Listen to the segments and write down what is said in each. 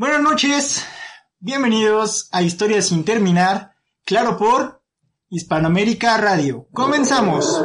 Buenas noches, bienvenidos a Historias sin terminar, claro por Hispanoamérica Radio. Comenzamos.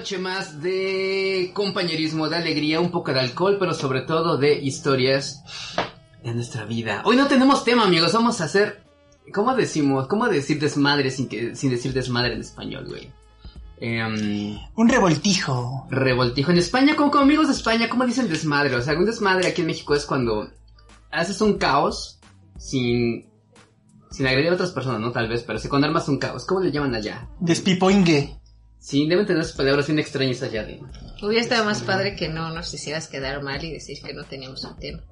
Noche más de compañerismo, de alegría, un poco de alcohol, pero sobre todo de historias de nuestra vida. Hoy no tenemos tema, amigos, vamos a hacer, ¿cómo decimos? ¿Cómo decir desmadre sin, que, sin decir desmadre en español, güey? Em, Un revoltijo. revoltijo. En España, como, como amigos de España, ¿cómo dicen desmadre? O sea, un desmadre aquí en México es cuando haces un caos sin, sin agredir a otras personas, ¿no? Tal vez, pero si cuando armas un caos, ¿cómo le llaman allá? Despipoingue. Sí, deben tener sus palabras bien extrañas allá de... Hubiera estado más padre que no nos hicieras quedar mal y decir que no teníamos un tema.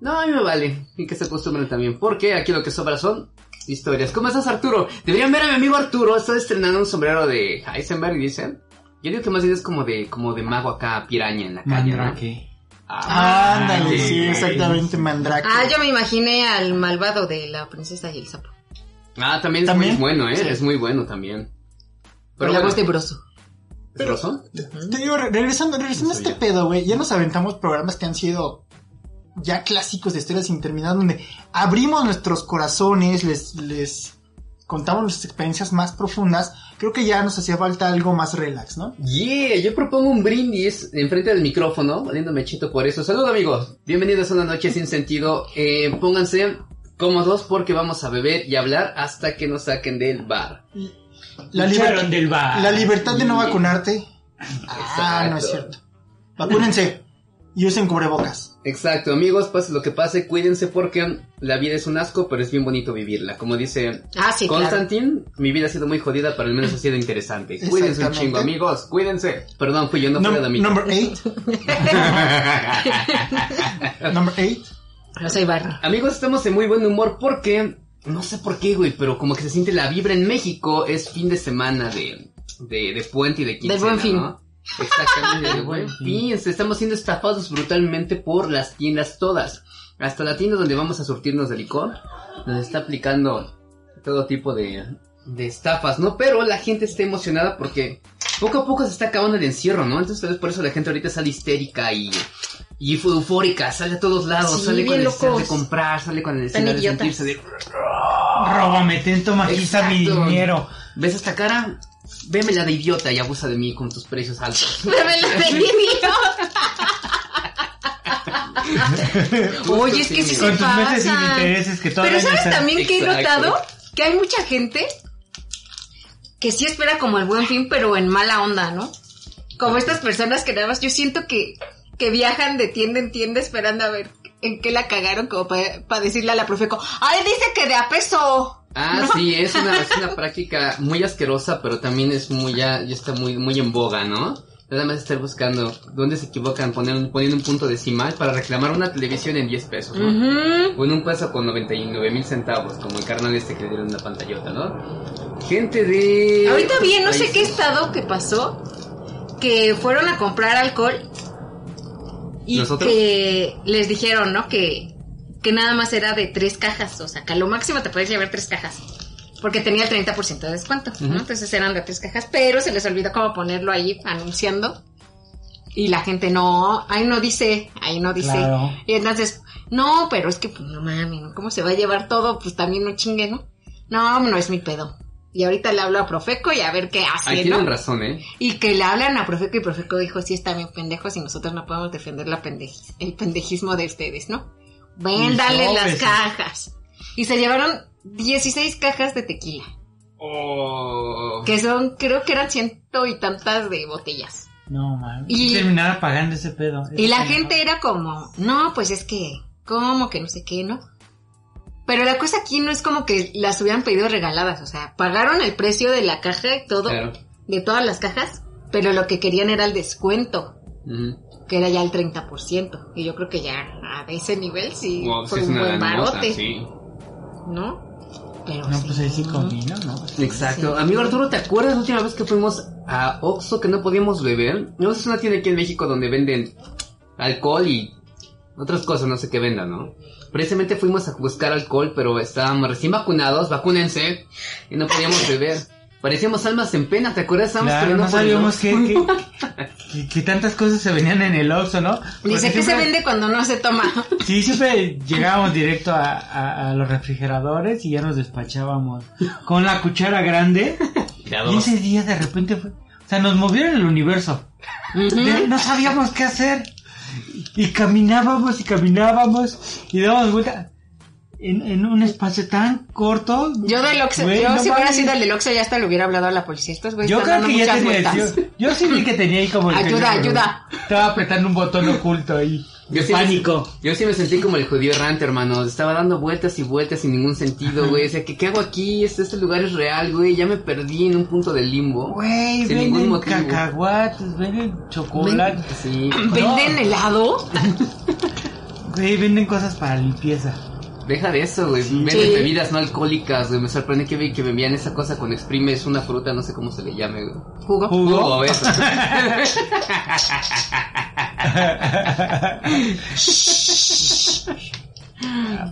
No, a mí me vale. Y que se acostumbren también. Porque aquí lo que sobra son historias. ¿Cómo estás, Arturo? Deberían ver a mi amigo Arturo. Está estrenando un sombrero de Heisenberg, dicen. Yo digo que más bien es como de, como de mago acá, piraña en la calle, ¿no? Ah, Ándale, sí, exactamente, Mandrake. Ah, yo me imaginé al malvado de la princesa y el sapo. Ah, también es ¿También? muy bueno, ¿eh? Sí. Es muy bueno también. Con la bueno, voz de Broso. ¿es Rosso? Te digo, re- regresando, regresando a este pedo, güey, ya nos aventamos programas que han sido ya clásicos de historias sin terminar, donde abrimos nuestros corazones, les, les contamos nuestras experiencias más profundas. Creo que ya nos hacía falta algo más relax, ¿no? Yeah, yo propongo un brindis enfrente del micrófono, valiéndome chito por eso. Salud amigos, bienvenidos a una noche sin sentido. Eh, pónganse cómodos porque vamos a beber y hablar hasta que nos saquen del bar. La, del bar. la libertad de no vacunarte. Ah, no es cierto. Vacúnense y usen cubrebocas. Exacto, amigos, pase lo que pase, cuídense porque la vida es un asco, pero es bien bonito vivirla. Como dice Ah, sí, claro. Constantin, mi vida ha sido muy jodida, pero al menos ha sido interesante. Cuídense un chingo, amigos, cuídense. Perdón, fui yo, no fue la damita. number 8. number 8. No soy Barney. Amigos, estamos en muy buen humor porque, no sé por qué, güey, pero como que se siente la vibra en México, es fin de semana de, de, de puente y de quincena, Buen Fin. ¿no? Exactamente, del buen fin. Estamos siendo estafados brutalmente por las tiendas todas. Hasta la tienda donde vamos a surtirnos de licor, nos está aplicando todo tipo de, de estafas, ¿no? Pero la gente está emocionada porque poco a poco se está acabando el encierro, ¿no? Entonces tal vez por eso la gente ahorita sale histérica y, y eufórica, sale a todos lados, Sí, sale con el deseo de locos. comprar, sale con el de sentirse de... Róbame, ten, toma, aquí está mi dinero. ¿Ves esta cara? Vémela de idiota y abusa de mí con tus precios altos. Me la pedí, Oye, es que sí se Con tus meses sin intereses que todavía Pero ¿sabes también que he notado? Que hay mucha gente que sí espera como el buen fin, pero en mala onda, ¿no? Como estas personas que nada más yo siento que, que viajan de tienda en tienda esperando a ver en qué la cagaron como para decirle a la profeco, ¡ay, dice que de a peso! Ah, ¿No? sí, es una, es una práctica muy asquerosa, pero también es muy, ya, ya está muy, muy en boga, ¿no? Nada más estar buscando dónde se equivocan, poner poniendo un punto decimal para reclamar una televisión en 10 pesos, ¿no? Ujú. O en un peso con 99 mil centavos, como el carnal este que le dieron una pantallota, ¿no? Gente de... Ahorita vi, no sé qué estado que pasó, que fueron a comprar alcohol y ¿Nosotros? que les dijeron, ¿no? Que, que nada más era de tres cajas, o sea, que a lo máximo te puedes llevar tres cajas. Porque tenía el 30% de descuento. Entonces eran de tres cajas, pero se les olvidó cómo ponerlo ahí anunciando. Y la gente no, ahí no dice, ahí no dice. Claro. Y entonces, no, pero es que, pues no mami, ¿no? ¿cómo se va a llevar todo? Pues también no chingue, ¿no? No, no es mi pedo. Y ahorita le hablo a Profeco y a ver qué hace, Ahí ¿no? tienen razón, ¿eh? Y que le hablan a Profeco y Profeco dijo, sí, está bien pendejos y nosotros no podemos defender la el pendejismo de ustedes, ¿no? Ven, Y dale las cajas. Y se llevaron 16 cajas de tequila, Oh... que son, creo que eran ciento y tantas de botellas. No, man. Y- terminar pagando ese pedo. Y la gente era como, no, pues es que, cómo, que no sé qué, ¿no? Pero la cosa aquí no es como que las hubieran pedido regaladas, o sea, pagaron el precio de la caja y todo, Claro. de todas las cajas, pero lo que querían era el descuento, que era ya el 30%. Y yo creo que ya a ese nivel sí Wow, fue es un una buen barote, sí. ¿no? Pero No, sí. pues ahí sí convino, ¿no? Exacto. Sí. Amigo Arturo, ¿te acuerdas la última vez que fuimos a Oxxo que no podíamos beber? No, es una tienda aquí en México donde venden alcohol y otras cosas, no sé qué vendan, ¿no? Precisamente fuimos a buscar alcohol, pero estábamos recién vacunados, vacúnense, y no podíamos beber. Parecíamos almas en pena, ¿te acuerdas? Estábamos Claro, no sabíamos que, que, que- que tantas cosas se venían en el Oxxo, ¿no? Porque Dice, ¿qué se vende cuando no se toma? Sí, siempre llegábamos directo a, a- a los refrigeradores y ya nos despachábamos con la cuchara grande. Y ese día de repente fue... O sea, nos movieron el universo. De- no sabíamos qué hacer. Y caminábamos y caminábamos y dábamos vuelta en, en un espacio tan corto. Yo del Oxxo, yo no si hubiera sido el del Oxxo ya hasta le hubiera hablado a la policía. Estos güeyes Yo están creo dando que ya tenía. Yo, yo sí vi que tenía ahí como. el Ayuda, ayuda. Estaba apretando un botón oculto ahí. Yo De sí me- pánico. Yo sí me sentí como el judío errante, hermano. Estaba dando vueltas y vueltas sin ningún sentido, güey. O sea, ¿qué, qué hago aquí? Este, este lugar es real, güey. Ya me perdí en un punto del limbo. Güey, Sin ningún venden motivo. cacahuates, venden chocolate. Sí. ¿Venden helado? Güey, venden cosas para limpieza. Deja de eso, güey. Venden Sí. bebidas no alcohólicas, güey. Me sorprende que, que me envían esa cosa con exprimes una fruta, no sé cómo se le llame, güey. Jugo. ¿Jugo? Jugo, eso.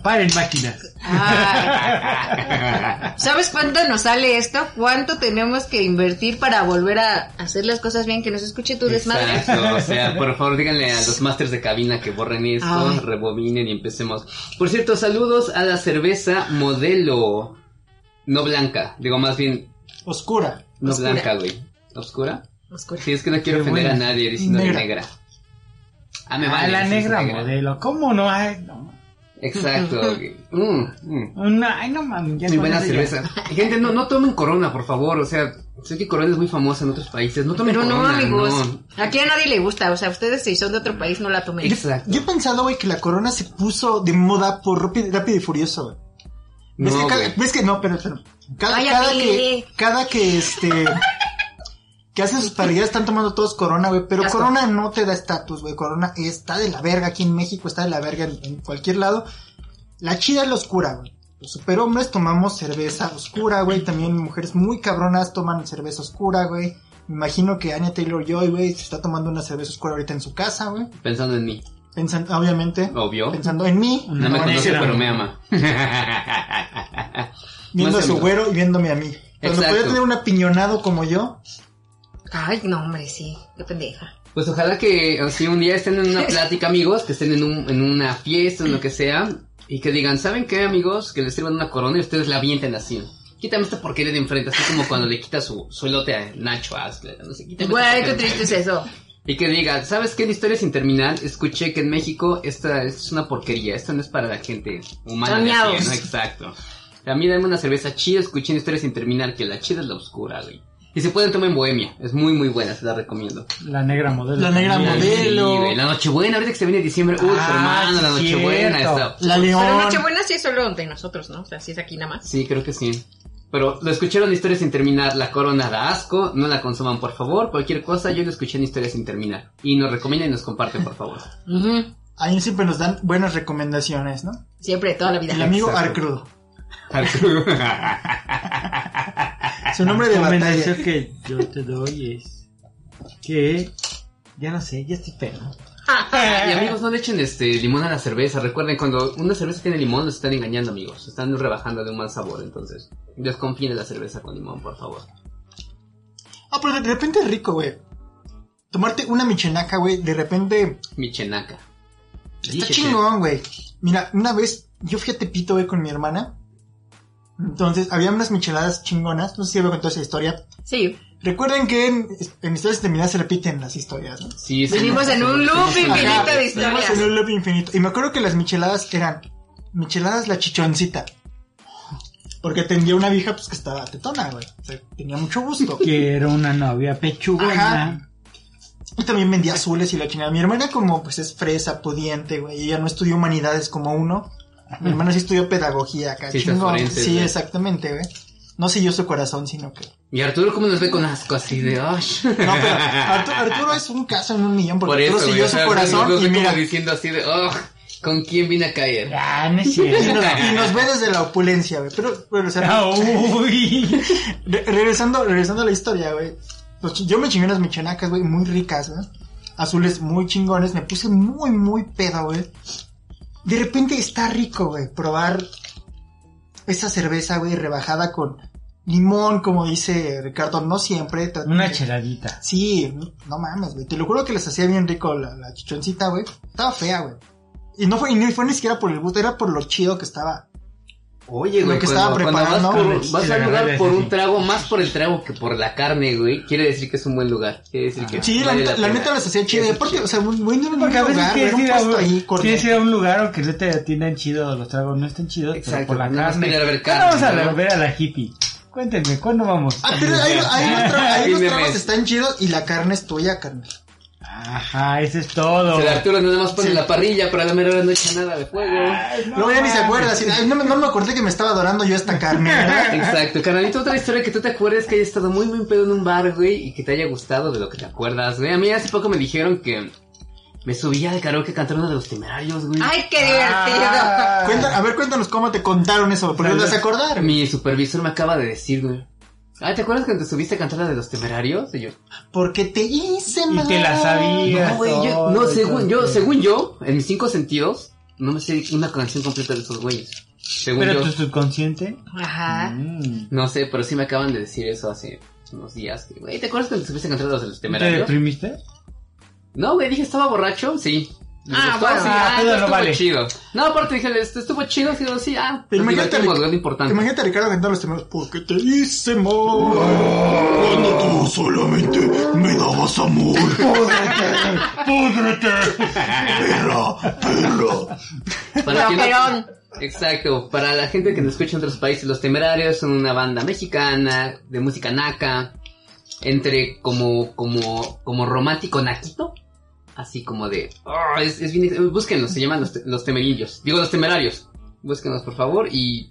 Paren máquinas. ¿Sabes cuánto nos sale esto? ¿Cuánto tenemos que invertir para volver a hacer las cosas bien? Que nos escuche tu desmadre. Exacto, o sea, por favor díganle a los masters de cabina que borren esto, Ay. rebobinen y empecemos. Por cierto, saludos a la cerveza modelo no blanca, digo más bien Oscura. no Oscura. blanca, güey. ¿Oscura? Oscura. Sí, es que no quiero Qué ofender buena. a nadie diciendo Negra. negra. Ah, me Ah, vale. la negra modelo. ¿Cómo no hay? No. Exacto. güey. Mm, mm. Una, ay, no mames. ya Muy buena cerveza. Gente, no, no tomen Corona, por favor. O sea, sé que Corona es muy famosa en otros países. No tomen Pero no, Corona. amigos. no. Aquí a nadie le gusta. O sea, ustedes si son de otro país no la tomen. Exacto. Yo he pensado, güey, que la corona se puso de moda por Rápido, Rápido y Furioso, güey. ¿Ves, No, que cada- ves que no, pero, pero cada, cada que, cada que este, que hacen sus parrilladas están tomando todos corona, güey, pero asco. corona no te da estatus, güey, corona está de la verga aquí en México, está de la verga en, en cualquier lado. La chida es la oscura, güey. Los superhombres tomamos cerveza oscura, güey, también mujeres muy cabronas toman cerveza oscura, güey. Me imagino que Anya Taylor-Joy, güey, se está tomando una cerveza oscura ahorita en su casa, güey. Pensando en mí. Pensando, obviamente, Obvio. pensando en mí, No me No, conoce, pero me ama. viendo No a su güero y viéndome a mí. Cuando Exacto. podía tener un apiñonado como yo, Ay, no, hombre, sí. Qué pendeja. Pues ojalá que así un día estén en una plática, amigos, que estén en, un, en una fiesta, en lo que sea, y que digan, ¿saben qué, amigos? Que les sirvan una corona y ustedes la avienten así. Quítame esta porquería de enfrente, así como cuando le quita su, su elote a Nacho Asler, no sé, quítame esta Güey, qué triste es eso. Y que diga, ¿sabes qué? En Historia sin terminar, escuché que en México esta es una porquería, esta no es para la gente humana de Soñados. ¿no? Exacto. A mí dame una cerveza chida, escuché en Historia sin terminar que la chida es la oscura, güey. Y se pueden tomar en Bohemia, es muy muy buena, se la recomiendo. La negra modelo. La negra también. modelo. Sí, la Nochebuena, ahorita que se viene diciembre, uy, Ah, hermano, la Nochebuena está... la león. Pero Nochebuena sí es solo de nosotros, ¿no? O sea, sí es aquí nada más. Sí, creo que sí. Pero lo escucharon en Historia sin terminar, la corona da asco, no la consuman por favor, cualquier cosa yo lo escuché en Historia sin terminar. Y nos recomiendan y nos comparten por favor. Ujú. Ahí siempre nos dan buenas recomendaciones, ¿no? Siempre, toda la vida. El amigo Exacto. Arcrudo. Su nombre de La batalla. recomendación que yo te doy es que ya no sé, ya estoy feo. y amigos, no le echen este limón a la cerveza. Recuerden, cuando una cerveza tiene limón, los están engañando, amigos. Están rebajando de un mal sabor, entonces. Desconfíen de la cerveza con limón, por favor. Ah, pero de repente es rico, güey. Tomarte una michenaca, güey, de repente Michenaca. está chingón, güey. Mira, una vez yo fui a Tepito, güey, con mi hermana. Entonces, había unas micheladas chingonas. No sé si había contado esa historia. Sí. Recuerden que en, en historias terminadas se repiten las historias, ¿no? Sí, sí. Vivimos en un loop infinito de vivimos historias. en un loop infinito. Y me acuerdo que las micheladas eran micheladas la chichoncita. Porque tenía una vieja pues que estaba tetona, güey. O sea, tenía mucho gusto. Quiero una novia pechugona. Y también vendía azules y la chingada. Mi hermana como pues es fresa, pudiente, güey. Ella no estudió humanidades como uno. Mi hermana sí estudió pedagogía acá. Sí, exactamente, güey. No selló su corazón, sino que... Y Arturo, ¿cómo nos ve con asco así de, "Ay"? No, pero Arturo, Arturo es un caso en un millón porque Por eso, Arturo o sea, su corazón nos ve y mira... diciendo así de, "Oh, ¿con quién vine a caer? Ah, no es Y cierto. nos, y nos ve desde la opulencia, güey. Pero, pero, o sea, Ah, uy. Re- regresando, regresando a la historia, güey. Pues yo me chingué unas michanacas, güey, muy ricas, güey. Azules muy chingones. Me puse muy, muy pedo, güey. De repente está rico, güey, probar esa cerveza, güey, rebajada con limón, como dice Ricardo. No siempre. Una cheladita. Sí, no mames, güey. Te lo juro que les hacía bien rico la, la chichoncita, güey. Estaba fea, güey. Y no fue, y fue ni siquiera por el gusto, era por lo chido que estaba. Oye, Lo güey, que cuando, estaba vas, preparando, por- vas la lugar verdad por un trago, más por el trago que por la carne, güey, quiere decir que es un buen lugar. Quiere decir que Sí, la, vale neta, neta les hacía aparte, chido. o sea, muy, muy un Porque a veces lugar, güey, quieres un ir, a un, ahí, quieres ir a un lugar o que no te atiendan chido, los tragos no están chidos, Exacto, pero por la carne. querer ver ¿Cuándo carne, vamos a ¿no? ver a la hippie? Cuéntenme, ¿cuándo vamos? Ah, pero ahí, los, tragos están chidos y la carne es tuya, carne. Ajá, eso es todo. O sea, Arturo nada más pone Sí. la parrilla, pero a la mera hora no echa nada de fuego. Ay, no Luego ya ni se acuerda, así, "Ay, no, me- no me acordé que me estaba adorando yo esta carne, ¿verdad? Exacto, carnalito, otra historia que tú te acuerdes que hayas estado muy, muy pedo en un bar, güey, y que te haya gustado de lo que te acuerdas, güey. A mí hace poco me dijeron que me subía de karaoke a cantar uno de los temerarios, güey. Ay, qué divertido. Ah. Cuenta- a ver, cuéntanos cómo te contaron eso, porque no te vas a acordar. Mi supervisor me acaba de decir, güey. Ah, ¿te acuerdas cuando te subiste a cantar la de los temerarios? Y yo, Porque te hice Y mal. te la sabías. no, güey, yo, no, y según yo, según yo, en mis cinco sentidos, no me sé una canción completa de esos güeyes. Según Pero yo, tu subconsciente. Ajá. Mm. no sé, pero sí me acaban de decir eso hace unos días. Güey, ¿te acuerdas cuando te subiste a cantar la de los ¿Te temerarios? deprimiste? No, güey, dije, ¿estaba borracho? Sí. ¿Les Ah, bueno, sí, ah, ah, estuvo vale. chido. No, aparte dije, "Esto estuvo chido, sí, sí, ah, Pero imagínate, Ric- lo importante. Imagínate a Ricardo cantando los temas. Porque te hice mal. Cuando tú solamente me dabas amor. ¡Púdrete! Perra, perra. Para no-. Exacto, para la gente que nos escucha en otros países, Los Temerarios son una banda mexicana de música naca, entre como como como romántico naquito, así como de, oh, es, es bien, búsquenlos, se llaman los, te- los temerillos, digo los temerarios, búsquenlos por favor y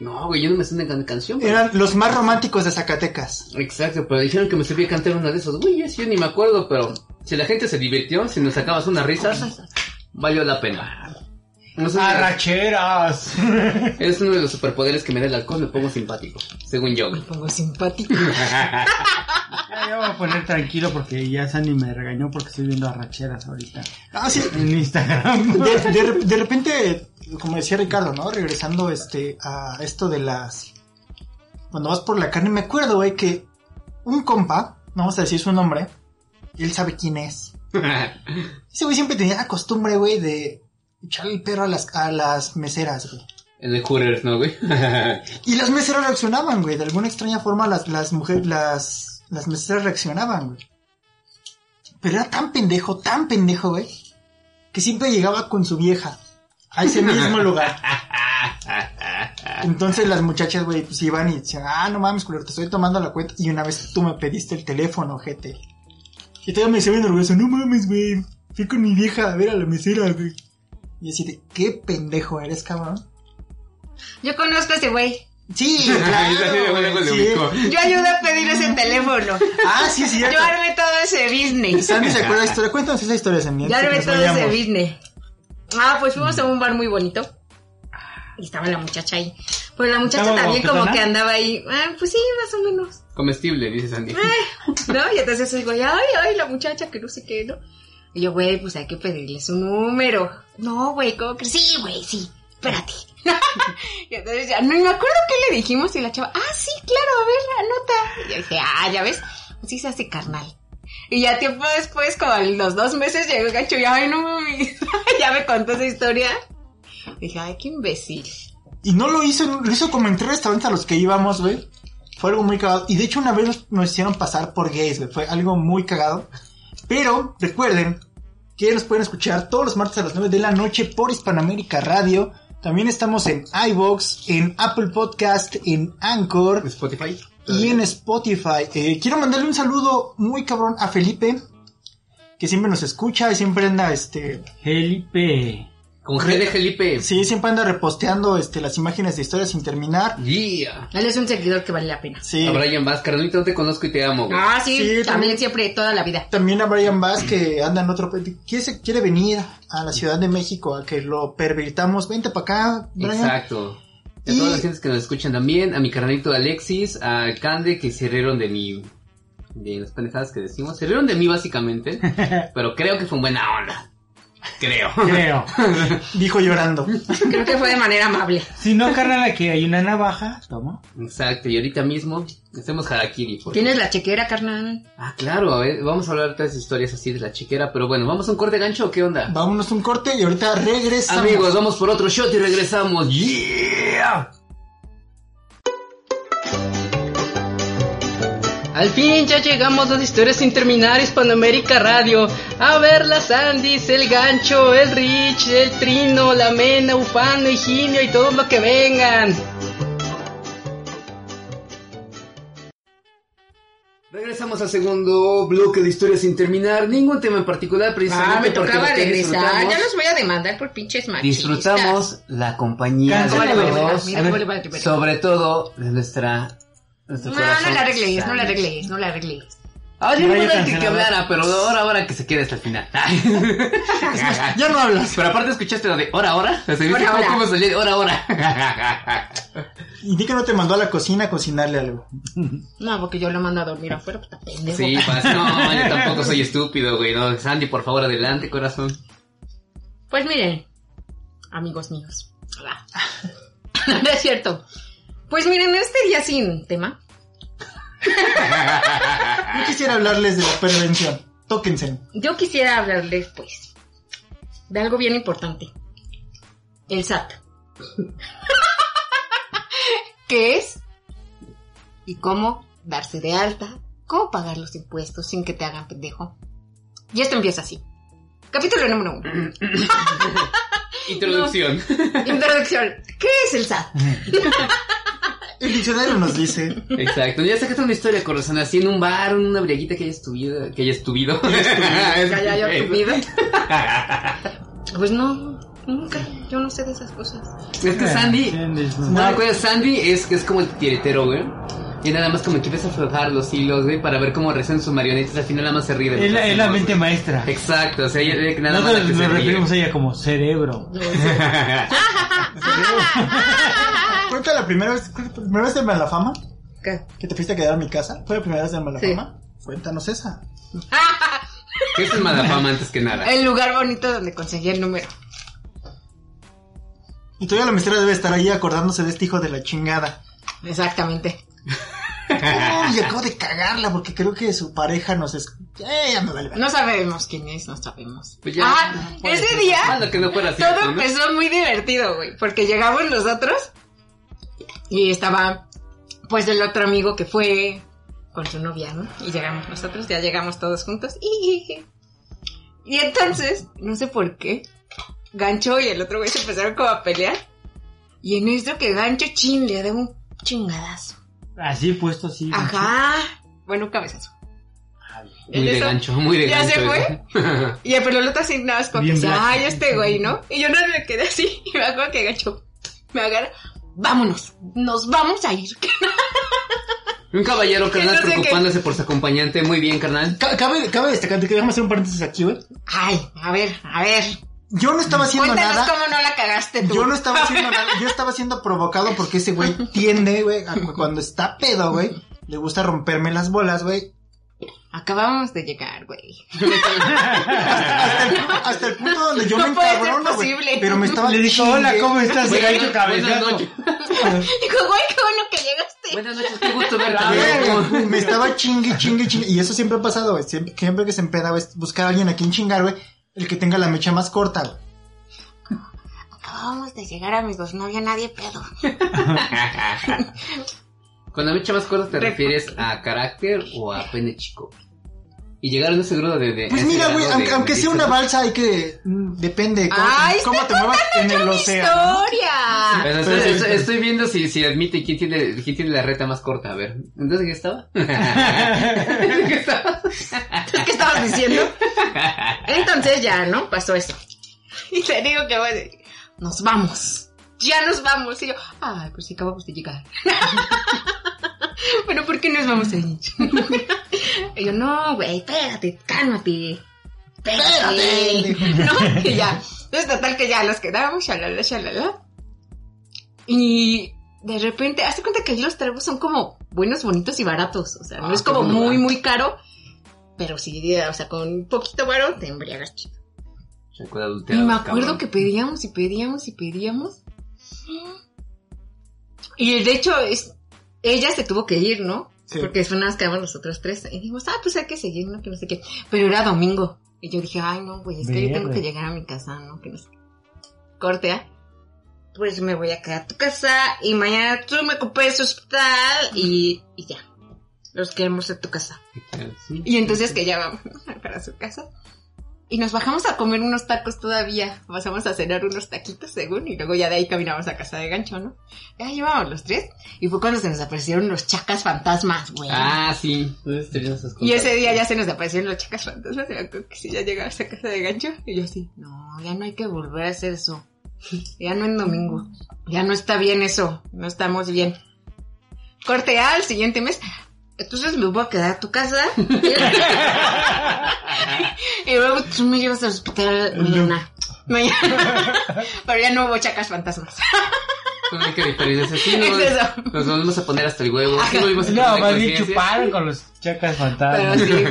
no, güey, yo no me sé una can- canción. güey. Eran los más románticos de Zacatecas. Exacto, pero dijeron que me servía cantar una de esos güeyes, yo ni me acuerdo, pero si la gente se divirtió, si nos sacabas unas risas, valió la pena. No sé, ¡Arracheras! es uno de los superpoderes que me da el alcohol, me pongo simpático, según yo. güey. Me pongo simpático. Ya, ya voy a poner tranquilo porque ya Sandy me regañó porque estoy viendo arracheras ahorita Ah, sí. en Instagram. De, de, de repente, como decía Ricardo, ¿no? Regresando este a esto de las... Cuando vas por la carne, me acuerdo, güey, que un compa, no vamos a decir su nombre, él sabe quién es. Ese güey siempre tenía la costumbre, güey, de echarle el perro a las, a las meseras, güey. El de Hooters, ¿no, güey? Y las meseras reaccionaban, güey. De alguna extraña forma las, las mujeres, las, las meseras reaccionaban, güey. Pero era tan pendejo, tan pendejo, güey. Que siempre llegaba con su vieja. A ese mismo lugar. Entonces las muchachas, güey, pues iban y decían, ah, no mames, culero, te estoy tomando la cuenta. Y una vez tú me pediste el teléfono, gente. Y todavía me decía bien orgulloso, no mames, güey. Fui con mi vieja a ver a la mesera, güey. Y así de, qué pendejo eres, cabrón. Yo conozco a ese güey. Sí, claro, sí. ubicó. Yo ayudé a pedir ese teléfono. Ah, sí, sí, Yo armé todo ese business. Sandy se acuerda de la historia. Cuéntanos esa historia, Sandy. Yo armé todo ese business. Ah, pues fuimos a un bar muy bonito. Y estaba la muchacha ahí. Pues la muchacha ¿Estaba también como que andaba ahí. Ah, pues sí, más o menos. Comestible, dice Sandy. ¿No? Y entonces güey, ay, ay, la muchacha que no sé qué, ¿no? Y yo, güey, pues hay que pedirle su número. No, güey, ¿cómo que? Sí, güey, sí, espérate. y entonces ya, no me acuerdo qué le dijimos y la chava, ah, sí, claro, a ver, anota. Y yo dije, ah, ya ves, así se hace carnal. Y ya tiempo después, como a los dos meses, llegó el gacho y, ay, no mames, ya me contó esa historia. Dije, ay, qué imbécil. Y no lo hizo, lo hizo como en tres restaurantes a los que íbamos, güey. Fue algo muy cagado. Y de hecho una vez nos, nos hicieron pasar por gays, güey. Fue algo muy cagado. Pero recuerden que nos pueden escuchar todos los martes a las 9 de la noche por Hispanoamérica Radio. También estamos en iVoox, en Apple Podcast, en Anchor Spotify. y en Spotify. Eh, quiero mandarle un saludo muy cabrón a Felipe. que siempre nos escucha y siempre anda, este... Felipe. Con G de Felipe. Sí, siempre anda reposteando este, las imágenes de historias sin terminar. Yeah. Él es un seguidor que vale la pena. Sí. A Brian Vaz, carnalito, no te conozco y te amo, güey. Ah, sí, Sí, también, también. siempre, toda la vida. También a Brian Bass que anda en otro... Quiere, se- quiere venir a la Ciudad de México a que lo pervirtamos. Vente para acá, Brian. Exacto. Y a Y- todas las gentes que nos escuchan también, a mi carnalito Alexis, a Cande, que se rieron de mi... De las pendejadas que decimos. Se rieron de mí, básicamente. pero creo que fue en buena onda. Creo. Creo. Dijo llorando. Creo que fue de manera amable. Si no, carnal, aquí hay una navaja. Toma. Exacto, y ahorita mismo hacemos harakiri. porque- Tienes la chequera, carnal. Ah, claro, eh, vamos a hablar de todas historias así de la chiquera, pero bueno, ¿vamos a un corte gancho o qué onda? Vámonos un corte y ahorita regresamos. Amigos, vamos por otro shot y regresamos. ¡Yeah! Al fin ya llegamos a las historias sin terminar Hispanoamérica Radio. A ver las Andis, el gancho, el Rich, el Trino, la Mena, Ufano, Higinio y todo lo que vengan. Regresamos al segundo bloque de historias sin terminar. Ningún tema en particular, precisamente Ah, me porque tocaba regresar. Ya los voy a demandar por pinches machistas. Disfrutamos la compañía de Cancela, vale, vale, todos, sobre todo de nuestra... No, no la arregles, no la sano. arregles, no la arregles. Ah, yo no Rayo iba a decir que cancelador. hablara, pero ahora, ahora que se quede hasta el final. Ya no hablas. Pero aparte escuchaste lo de hora, hora. O sea, ¿viste Hora, cómo, hora. cómo salió de hora, hora? Y di que no te mandó a la cocina a cocinarle algo. No, porque yo lo mando a dormir afuera, está pendejo. Sí, pues no, yo tampoco soy estúpido, güey. No, Sandy, por favor, adelante, corazón. Pues miren, amigos míos. No es cierto. Pues miren, este día sin tema. Yo quisiera hablarles de la prevención. Tóquense. Yo quisiera hablarles, pues, de algo bien importante. El SAT. ¿Qué es? ¿Y cómo darse de alta? ¿Cómo pagar los impuestos sin que te hagan pendejo? Y esto empieza así. Capítulo número uno. Introducción. Introducción. ¿Qué es el SAT? El diccionario nos dice. Exacto. Ya sacaste una historia, corazón, así en un bar, una briaguita que haya estuvido. Que haya estuvido. Que haya tuvido. Pues no, nunca. Yo no sé de esas cosas. Es que Sandy. No, No, recuerdas, Sandy es que es como el tiretero, güey. Y nada más como que empieza a aflojar los hilos, güey, para ver cómo rezan sus marionetas. Al final nada más se ríe de Es la, es la mente güey. maestra. Exacto, o sea, ella nada más Nosotros que se nos ríe. referimos a ella como cerebro. Cuenta la primera vez, la primera vez de Malafama ¿Qué? que te fuiste a quedar a mi casa. ¿Fue la primera vez de Malafama? Sí. Cuéntanos esa. ¿Qué es el Madafama antes que nada? El lugar bonito donde conseguí el número. Y todavía la misteria debe estar ahí acordándose de este hijo de la chingada. Exactamente. Uy, acabo de cagarla porque creo que su pareja nos es... Eh, ya me vale. No sabemos quién es, no sabemos. Pues ya, ah, no puede ese ser. día que no fuera todo cierto, ¿no? empezó muy divertido, güey. Porque llegamos nosotros y estaba pues el otro amigo que fue con su novia, ¿no? Y llegamos nosotros, ya llegamos todos juntos. Y, y entonces, no sé por qué, Gancho y el otro güey se empezaron como a pelear. Y en eso que Gancho chin le da un chingadazo. Así puesto, así. Ajá. Bueno, un cabezazo. Muy de eso, gancho, muy de ¿Ya gancho. se fue? eso. Y el pelota así nada más como que ay, este güey, ¿no? Y yo no me quedé así. Y me acuerdo que gacho me agarra. Vámonos, nos vamos a ir. Un caballero, carnal, no sé qué. preocupándose por su acompañante. Muy bien, carnal. Ca- Cabe, cabe destacar que déjame hacer un paréntesis aquí, güey. Ay, a ver, a ver. Yo no estaba haciendo Cuéntanos nada. cómo no la cagaste tú. Yo no estaba haciendo nada, yo estaba siendo provocado porque ese güey tiende, güey, a- cuando está pedo, güey, le gusta romperme las bolas, güey. Acabamos de llegar, güey. Hasta el, hasta el punto donde yo No me encabrono, güey. Pero me estaba Le dijo, hola. ¿cómo estás? Gallo buenas cabezazo. noches. Dijo, güey, qué bueno que llegaste. Buenas noches, qué gusto verte. A ver, amigo. güey, me estaba chingue, chingue, chingue. Y eso siempre ha pasado, güey. Siempre, siempre que se empeda, güey, es buscar a alguien a quien chingar, güey. El que tenga la mecha más corta, güey. Acabamos de llegar, amigos. No había nadie pedo. Cuando me más corta te refieres a carácter o a pene chico. Y llegaron a ese grado de... de- Pues mira, güey, de- aunque, aunque de- sea una balsa, hay que. mm, Depende cómo, Ay, cómo te muevas en el océano. Pero ¡Historia! estoy, viendo si, si admite quién tiene, quién tiene la reta más corta. A ver, ¿entonces qué estaba? ¿Qué estaba? ¿Qué estabas diciendo? Entonces ya, ¿no? Pasó eso. Y te digo que bueno, nos vamos. Ya nos vamos. Y yo, ay, pues sí, acabamos de llegar. Pero ¿por qué nos vamos a ir? y yo, no, güey, espérate, cálmate. Espérate. ¿No? Y ya. Entonces, total que ya los quedamos, shalala, shalala. Y de repente, hazte cuenta que ahí los tragos son como buenos, bonitos y baratos. O sea, no Ah, es como bueno, muy, muy caro. Pero sí, o sea, con un poquito varo te embriagas chido. Y me acuerdo cabrón. que pedíamos y pedíamos y pedíamos. Y de hecho, es, ella se tuvo que ir, ¿no? Sí. Porque después nada más quedamos nosotros tres. Y dijimos, ah, pues hay que seguir, ¿no? Que no sé qué. Pero era domingo. Y yo dije, ay, no, güey, es que yo tengo que llegar a mi casa, ¿no? Que no sé. Corte, ¿ah? Pues me voy a quedar a tu casa y mañana tú me ocupes su hospital y, y ya. Los queremos en tu casa. Sí. Y entonces que ya vamos para su casa. Y nos bajamos a comer unos tacos todavía. Pasamos a cenar unos taquitos, según. Y luego ya de ahí caminamos a casa de gancho, ¿no? Ya llevábamos los tres. Y fue cuando se nos aparecieron los chacas fantasmas, güey. Ah, sí. Esas y ese día ya se nos aparecieron los chacas fantasmas. Y me acuerdo que si ya llegabas a casa de gancho. Y yo así, no, ya no hay que volver a hacer eso. Ya no en domingo. Ya no está bien eso. No estamos bien. Corte al siguiente mes. Entonces me voy a quedar a tu casa. y luego tú me llevas al hospital mañana. Mañana. Pero ya no hubo chacas fantasmas. Hay que diferenciar. Sí, no, Es eso. nos volvemos a poner hasta el huevo. Sí, volvimos a No, tener más bien conciencia. chuparon con los chacas fantasmas. Pero sí.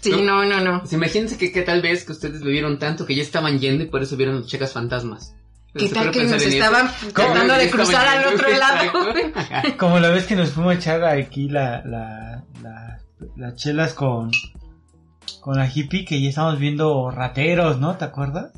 Sí, no, no, no. Pues imagínense que, que tal vez que ustedes bebieron tanto que ya estaban yendo y por eso vieron los checas fantasmas. ¿Qué ¿Se tal que nos estaban tratando de cruzar al otro lado? Como la vez que nos fuimos a echar aquí la, la, la- las chelas con, con la hippie, que ya estábamos viendo rateros, ¿no? ¿Te acuerdas?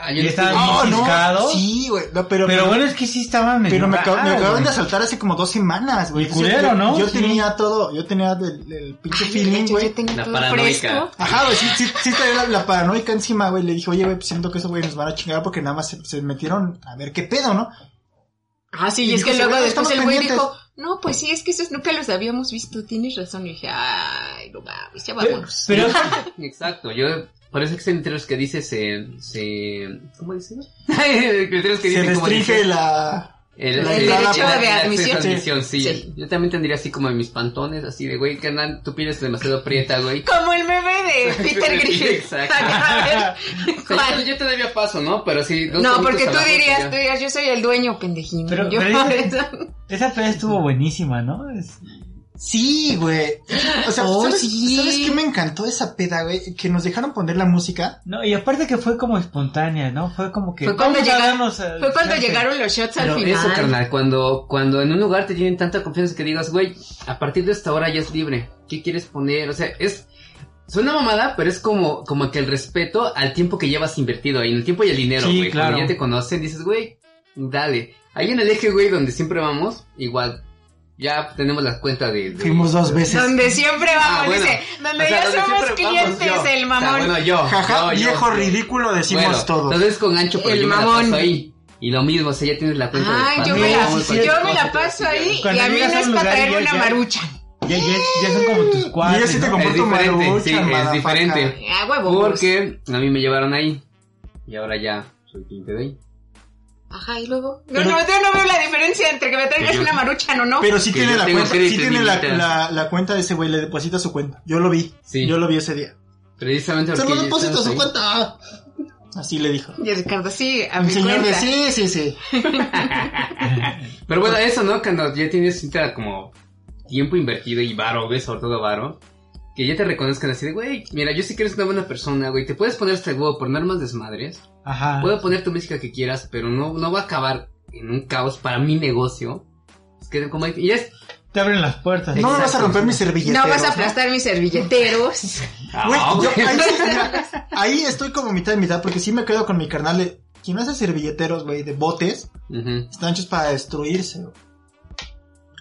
Ah, Y estaban Oh, no. Sí, güey. No, pero, Pero bueno, es que sí estaban medio pero me, acab- me acaban de asaltar hace como dos semanas, güey. Culero, yo, ¿no? Yo Sí. tenía todo, yo tenía el, el pinche Ay, feeling, güey. La paranoica. fresco. Ajá, güey, sí, sí, sí la, la paranoica encima, güey. Le dije, oye, güey, pues siento que esos güey nos van a chingar porque nada más se, se metieron a ver qué pedo, ¿no? Ah, sí, y Y es que luego "Sí, después estamos el güey pendientes". dijo, no, pues sí, es que esos nunca los habíamos visto, tienes razón. Y dije, ay, no mames, ya Pero, vámonos. pero Exacto, yo por eso existen letreros que dice se, se ¿cómo dice? letreros que Se como restringe dice, la... el, la el- entrada derecho de admisión. sí. Sí. Yo también tendría así como en mis pantones, así de güey, que andan, tu piel es demasiado prieta, güey. Como el meme de Peter Griffin. Exacto. O sea, yo, ¿cuál? yo todavía paso, ¿no? Pero sí, dos No, porque tú dirías, ya. tú dirías, yo soy el dueño, pendejín. Pero- yo, pero por dice- eso. esa peda estuvo buenísima, ¿no? Es- Sí, güey. O sea, Oh, ¿sabes, sí. ¿sabes qué me encantó esa peda, güey? Que nos dejaron poner la música. No, y aparte que fue como espontánea, ¿no? Fue como que... Fue cuando, llegaron, fue cuando llegaron los shots al Pero final. eso, carnal, cuando, cuando en un lugar te tienen tanta confianza que digas, güey, a partir de esta hora ya es libre. ¿Qué quieres poner? O sea, es... Suena mamada, pero es como, como que el respeto al tiempo que llevas invertido ahí, en el tiempo y el dinero, Sí, güey. claro. Cuando ya te conocen, dices, güey, dale. Ahí en el eje, güey, donde siempre vamos, igual, ya tenemos la cuenta de... de- Fuimos dos veces. Donde siempre vamos, Ah, bueno. dice, donde O sea, ya donde somos vamos clientes, yo. el O mamón. sea, bueno, yo. Jaja, yo, viejo yo. ridículo, decimos Bueno, todo. Entonces con gancho, pero El yo me la mamón. paso ahí. Y lo mismo, o sea, ya tienes la cuenta Ay, de yo me la, cualquier yo me la paso ahí y Cuando a mí no a es para traer ya- una ya- marucha. Ya, ya, ya son como tus cuates, Y ese te ¿no? compró Es tu diferente, marucha, sí, es diferente. Ah, huevo. Porque a mí me llevaron ahí. Y ahora ya soy cliente de ahí. Ajá, y luego. No, Pero- no, yo no veo la diferencia entre que me traigas Yo- una marucha o no. Pero sí tiene la cuenta, sí tiene la, la, la cuenta de ese güey, le deposita su cuenta. Yo lo vi. Sí. Yo lo vi ese día. Precisamente Se lo estamos su ahí. cuenta. Así le dijo. Y Ricardo, sí, a Mi señor de sí, sí, sí. Pero bueno, eso, ¿no? Cuando ya tienes como tiempo invertido y varo, ves, sobre todo varo. Que ya te reconozcan así de, güey, mira, yo sé que eres una buena persona, güey. Te puedes poner este huevo por no más desmadres. Ajá. Puedo poner tu música que quieras, pero no, no va a acabar en un caos para mi negocio. Es que como... Y es... Te abren las puertas. No me vas a romper mis servilleteros. No vas a aplastar mis servilleteros. Güey, Ah, yo- ahí, estoy como mitad de mitad porque sí me quedo con mi carnal de... Quien hace servilleteros, güey, de botes, Ujú. están hechos para destruirse, güey.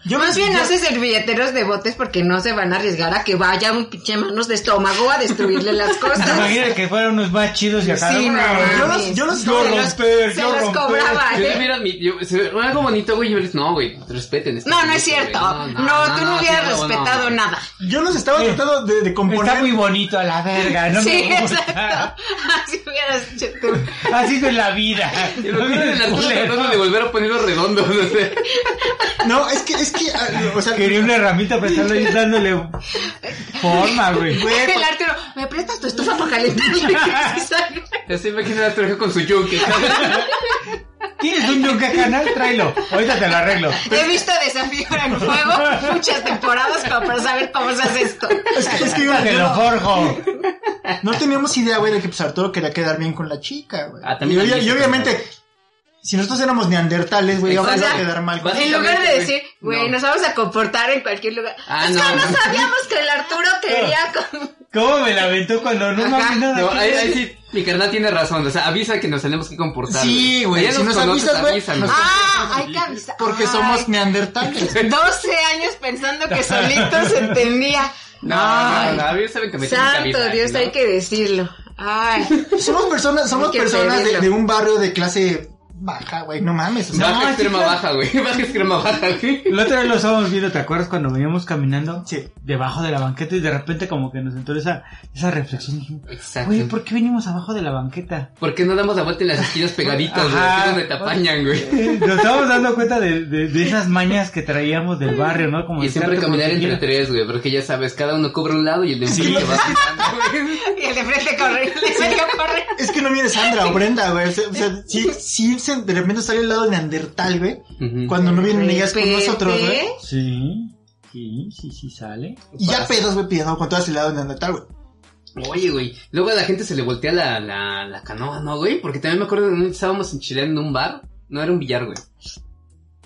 Yo Más bien yo- hace servilleteros de botes porque no se van a arriesgar a que vaya un pinche manos de estómago a destruirle las cosas. Imagina que fueran unos más chidos y acá. Sí, no, Yo los, yo los Se yo los- romper, se yo los romper. cobraba, ¿eh? yo- se ve algo bonito, güey, yo les, no, güey, respeten. este No, no es cierto. No, tú no hubieras sí, no, no, respetado no. nada. Yo los estaba tratando de, de componer. Está muy bonito a la verga, no sí, me gusta. exacto. Así hubieras hecho tú. Así es la vida. Lo es el de volver a ponerlo redondo. No, es que, es que, ah, o sea, Quería una herramienta para estarle ahí dándole forma, güey. güey, El Arturo, ¿me prestas tu estufa para calentarle? Así me imagino a Arturo con su yunque. ¿Tienes un yunque canal? Tráelo. Ahorita te lo arreglo. He visto Desafío en Fuego muchas temporadas para saber cómo se hace esto. es que, es que yo- Te lo forjo. no teníamos idea, güey, de que pues, Arturo quería quedar bien con la chica, güey. Ah, y, se obviamente, si nosotros éramos neandertales, güey, íbamos Exacto. a quedar mal En lugar de decir, güey, No. nos vamos a comportar en cualquier lugar. Ah, es que no. no sabíamos que el Arturo quería con... ¿Cómo me la aventó cuando no mames nada? No, ¿qué ahí, ahí sí, mi carnal tiene razón. O sea, avisa que nos tenemos que comportar. Sí, güey, si nos conoces, avisas, güey, nos- Ah, hay que avisar. Porque Ay, somos neandertales. 12 años pensando que solito se entendía. No, no, no, a mí saben que me que Santo avisar, Dios, ¿no? hay que decirlo. Ay, Somos personas, somos personas de un barrio de clase baja, güey, no mames. O sea, Baja No, extrema sí, claro. baja, güey. Baja extrema baja, güey. La otra vez lo estábamos viendo, ¿te acuerdas cuando veníamos caminando? Sí. Debajo de la banqueta y de repente como que nos entró esa, esa reflexión. Exacto. Güey, ¿por qué venimos abajo de la banqueta? ¿Por qué no damos la vuelta en las esquinas pegaditas, güey? Es donde te apañan, güey. Nos estábamos dando cuenta de, de, de esas mañas que traíamos del barrio, ¿no? Como Y siempre caminar entre tres, güey, porque ya sabes, cada uno cubre un lado y el de enfrente va y el de frente corre, el de medio corre. Es que no viene Sandra o Brenda, güey. O sea, sí, sí, se- de repente sale el lado neandertal, güey. Cuando no vienen ellas con nosotros, güey. Sí, sí, sí, sí sale. Y ya pedos, güey, pidiendo con todo ese lado neandertal, güey. Oye, güey. Luego a la gente se le voltea la, la, la canoa, ¿no, güey? Porque también me acuerdo de un estábamos en Chile en un bar. No, era un billar, güey.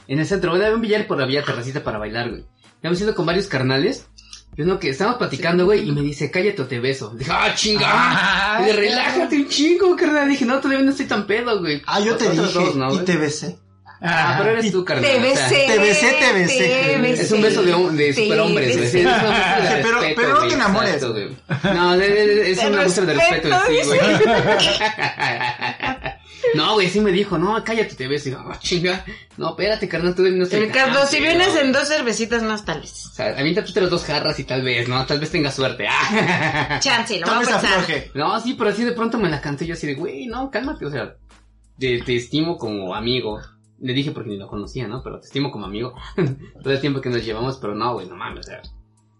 En el centro, bueno, había un billar, pero había terracita para bailar, güey. Habíamos ido con varios carnales. Y uno que estábamos platicando, güey, y me dice, cállate o te beso. Dije, ah, chinga. Ah, y le relájate un chingo, carnal. Dije, no, todavía no estoy tan pedo, güey. Ah, yo te dije dos, ¿no, y te besé. Ah, pero eres tú, carnal. Te o sea, besé. te besé, te besé. Es un beso de, de superhombres, güey. Sí, es Pero- respeto, pero no te enamores. exacto. No, es De una muestra de respeto en sí, güey. No, güey, sí me dijo, no, cállate, te ves. Y digo, "Ah, chinga. No, espérate, carnal, tú no estoy Ricardo, si vienes güey". en dos cervecitas más tal vez. O sea, aviéntate las dos jarras y tal vez, ¿no? Tal vez tenga suerte. Ah. Chance, lo voy a pensar. afloje. No, sí, pero así de pronto me la canté yo así de, güey, no, cálmate, o sea, te, te estimo como amigo. Le dije porque ni lo conocía, ¿no? Pero te estimo como amigo. Todo el tiempo que nos llevamos, pero no, güey, no mames, o sea.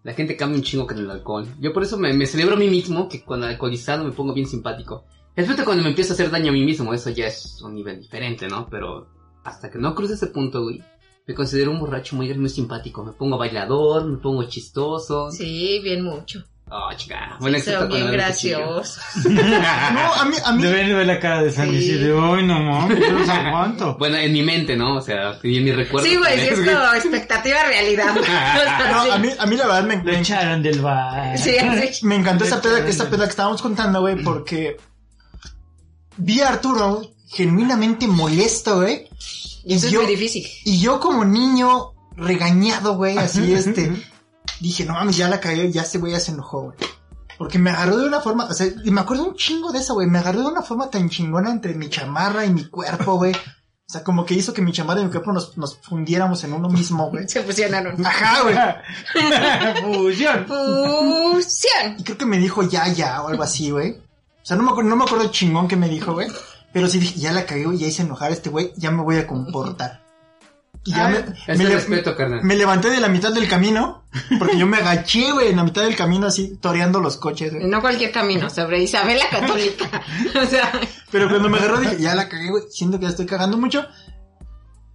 La gente cambia un chingo con el alcohol. Yo por eso me, me celebro a mí mismo que cuando alcoholizado me pongo bien simpático. Excepto cuando me empiezo a hacer daño a mí mismo, eso ya es un nivel diferente, ¿no? Pero hasta que no cruce ese punto, güey, me considero un borracho muy, muy simpático. Me pongo bailador, me pongo chistoso. Sí, bien mucho. Oh, chica. Bueno, Sí, son bien graciosos. No, a mí, a mí, Deben ver la cara de Sandy Sí. y de, ay, no mames, yo los aguanto. Bueno, en mi mente, ¿no? O sea, y en mi recuerdo. Sí, güey, es como expectativa realidad. No, a mí, a mí la verdad me, Lo me, echaron del bar. Sí, así. me encantó esa peda, esa peda que estábamos contando, güey, porque vi a Arturo genuinamente molesto, güey. Y eso es yo- muy difícil. Y yo como niño regañado, güey, así este, dije, no mames, ya la cagué, ya ese güey ya se enojó, güey. Porque me agarró de una forma, o sea, y me acuerdo un chingo de eso, güey, me agarró de una forma tan chingona entre mi chamarra y mi cuerpo, güey. O sea, como que hizo que mi chamarra y mi cuerpo nos, nos fundiéramos en uno mismo, güey. Se fusionaron. Ajá, güey. Fusión. Fusión. Y creo que me dijo ya, ya, o algo así, güey. O sea, no me acuerdo, no me acuerdo el chingón que me dijo, güey. Pero sí dije, ya la cagué, güey, ya hice enojar a este güey, ya me voy a comportar. Y ya Ah, me, Es me el le- respeto, carnal. me levanté de la mitad del camino, porque yo me agaché, güey, en la mitad del camino así, toreando los coches, güey. No cualquier camino, sobre Isabel la Católica. O sea, Pero cuando me agarró dije, ya la cagué, güey, siento que la estoy cagando mucho.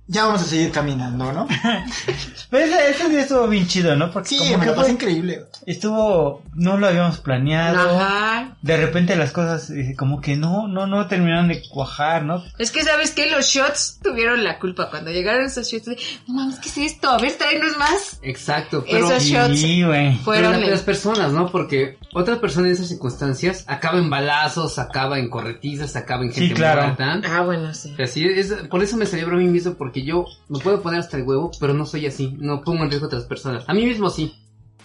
Ya vamos a seguir caminando, ¿no? Pero ese, ese día estuvo bien chido, ¿no? Porque Sí, como me que fue- increíble. estuvo, no lo habíamos planeado. ajá. De repente las cosas eh, como que no, no, no terminaron de cuajar, ¿no? Es que, ¿sabes qué? Los shots tuvieron la culpa. Cuando llegaron esos shots, de, no mames, ¿qué es esto? A ver, tráenos más. Exacto, pero. Esos shots Sí. Pero fueron... el- las personas, ¿no? Porque otra persona en esas circunstancias acaba en balazos, acaba en corretizas, acaba en gente Sí, claro. muerta. Ah, bueno, sí. Así es, por eso me celebro a mí mismo, porque porque yo me puedo poner hasta el huevo, pero no soy así, no pongo en riesgo a otras personas. A mí mismo sí,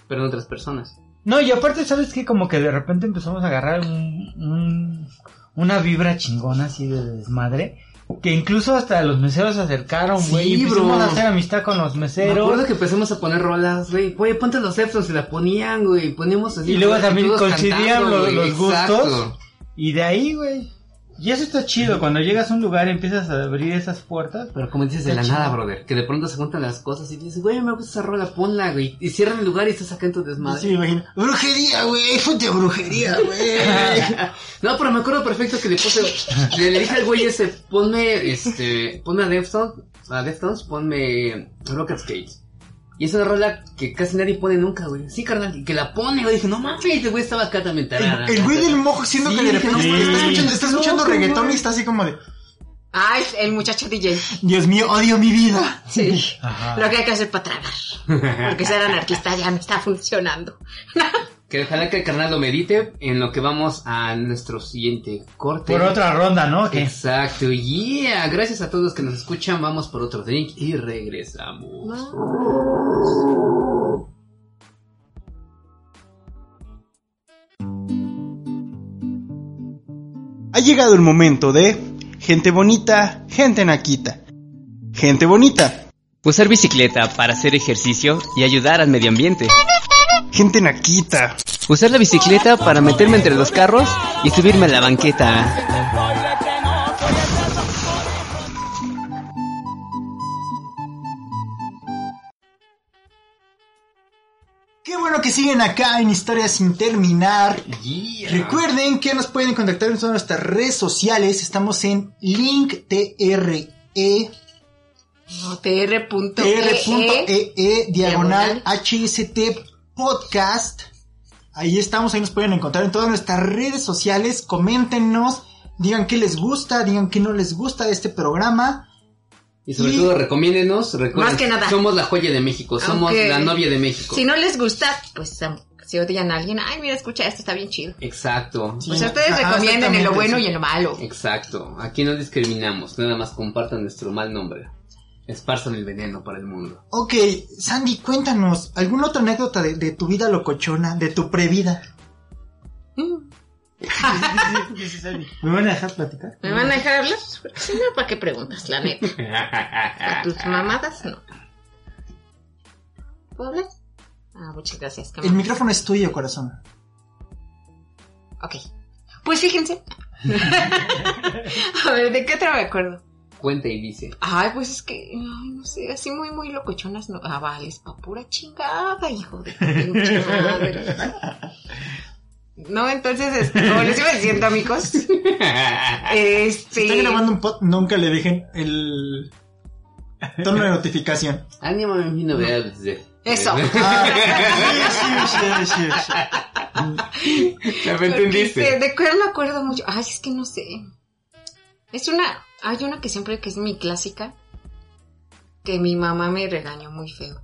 pero no a otras personas. No, y aparte, ¿sabes qué? Como que de repente empezamos a agarrar un, un- una vibra chingona así de desmadre. Que incluso hasta los meseros se acercaron, Sí, güey. y empezamos bro. a hacer amistad con los Me meseros. acuerdo que empezamos a poner rolas, güey. Güey, ponte los Epson, se la ponían, güey. Poníamos así. Y luego también coincidían los- gustos. Y de ahí, güey. Y eso está chido. Cuando llegas a un lugar y empiezas a abrir esas puertas. Pero como dices de la nada, brother, que de pronto se juntan las cosas y dices, güey, me gusta esa rola, ponla, güey. Y cierran el lugar y estás acá en tu desmadre. Sí, me imagino. Brujería, güey. Fuente de brujería, güey. No, pero me acuerdo perfecto que le puse, le, le dije al güey ese, ponme, este, ponme a Deftones, a Deftones, ponme Rocket Skates. Y es una rola que casi nadie pone nunca, güey. Sí, carnal, y que la pone, güey. Dije, no mames, el güey estaba acá también. El, el güey del mojo siendo Sí, que de repente no, está, escuchando, está escuchando reggaetón y está así como de, Ay, el muchacho DJ. Dios mío, odio mi vida. Sí. Ajá. Lo que hay que hacer para tragar. Porque ser anarquista ya no está funcionando. Que ojalá que el carnal lo medite en lo que vamos a nuestro siguiente corte. Por otra ronda, ¿no? Que Exacto, yeah. Gracias a todos los que nos escuchan. Vamos por otro drink y regresamos. Ha llegado el momento de gente bonita, gente naquita. Gente bonita, Usar bicicleta para hacer ejercicio y ayudar al medio ambiente. Gente naquita. Usar la bicicleta para meterme entre los carros y subirme a la banqueta. Qué bueno que siguen acá en Historias sin terminar. Yeah. Recuerden que nos pueden contactar en todas nuestras redes sociales. Estamos en linktre. No, tr.ee. tr.ee E diagonal Diagonal. HST podcast. Ahí estamos, ahí nos pueden encontrar en todas nuestras redes sociales. Coméntenos, digan qué les gusta, digan qué no les gusta de este programa. Y sobre Y- todo recomiéndenos. Recuerden, Más que nada. Somos la joya de México. Somos Aunque- la novia de México. Si no les gusta, pues si odian a alguien, ay, mira, escucha, esto está bien chido. Exacto. Sí. Pues ustedes Ajá, recomienden en lo bueno sí. y en lo malo. Exacto. Aquí no discriminamos. Nada más compartan nuestro mal nombre. Esparzan el veneno para el mundo. Ok, Sandy, cuéntanos, ¿alguna otra anécdota de, de tu vida locochona, de tu previda? ¿Me van a dejar platicar? ¿Me van a dejar hablar? Si no, ¿para qué preguntas, la neta? ¿A tus mamadas? No. ¿Puedo hablar? Ah, muchas gracias. El micrófono es tuyo, corazón. Ok. Pues fíjense. a ver, ¿de qué otra me acuerdo? Cuenta y dice. Ay, pues es que, ay, no sé, así muy, muy locochonas, no. Ah, vale, es pa' pura chingada, hijo de pinche madre. No, entonces, este, como les iba diciendo, amigos, este... Si están grabando un pod, nunca le dejen el tono de notificación. Ánimo, mi novedades. de- Eso. Ah, sí, sí, sí, sí, sí. Ya me entendiste. este, ¿De cuál me acuerdo mucho? Ay, es que no sé. Es una, hay una que siempre que es mi clásica, que mi mamá me regañó muy feo,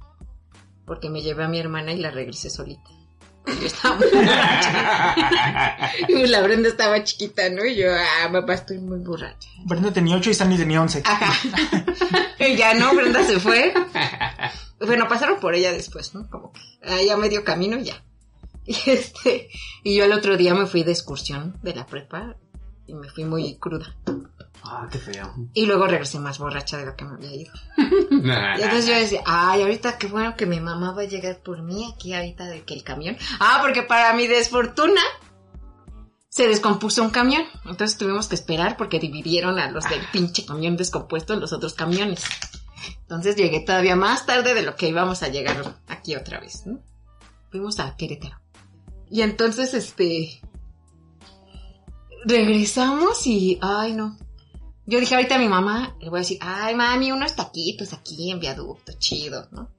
porque me llevé a mi hermana y la regresé solita. Yo estaba muy borracha. y la Brenda estaba chiquita, ¿no? Y yo, ah, papá, estoy muy borracha. Brenda tenía 8 y Sandy tenía 11. Ajá. y ya no, Brenda se fue. Bueno, pasaron por ella después, ¿no? Como que ah, ya medio camino y ya. Y este, y yo el otro día me fui de excursión de la prepa y me fui muy cruda. Ah, qué feo. Y luego regresé más borracha de lo que me había ido. Y entonces yo decía, ay, ahorita qué bueno que mi mamá va a llegar por mí aquí ahorita de que el camión. Ah, porque para mi desfortuna se descompuso un camión. Entonces tuvimos que esperar porque dividieron a los del pinche camión descompuesto en los otros camiones. Entonces llegué todavía más tarde de lo que íbamos a llegar aquí otra vez, ¿no? Fuimos a Querétaro. Y entonces, este... Regresamos y... Ay, no. Yo dije ahorita a mi mamá, le voy a decir, ay mami, unos taquitos aquí en viaducto, chido, ¿no?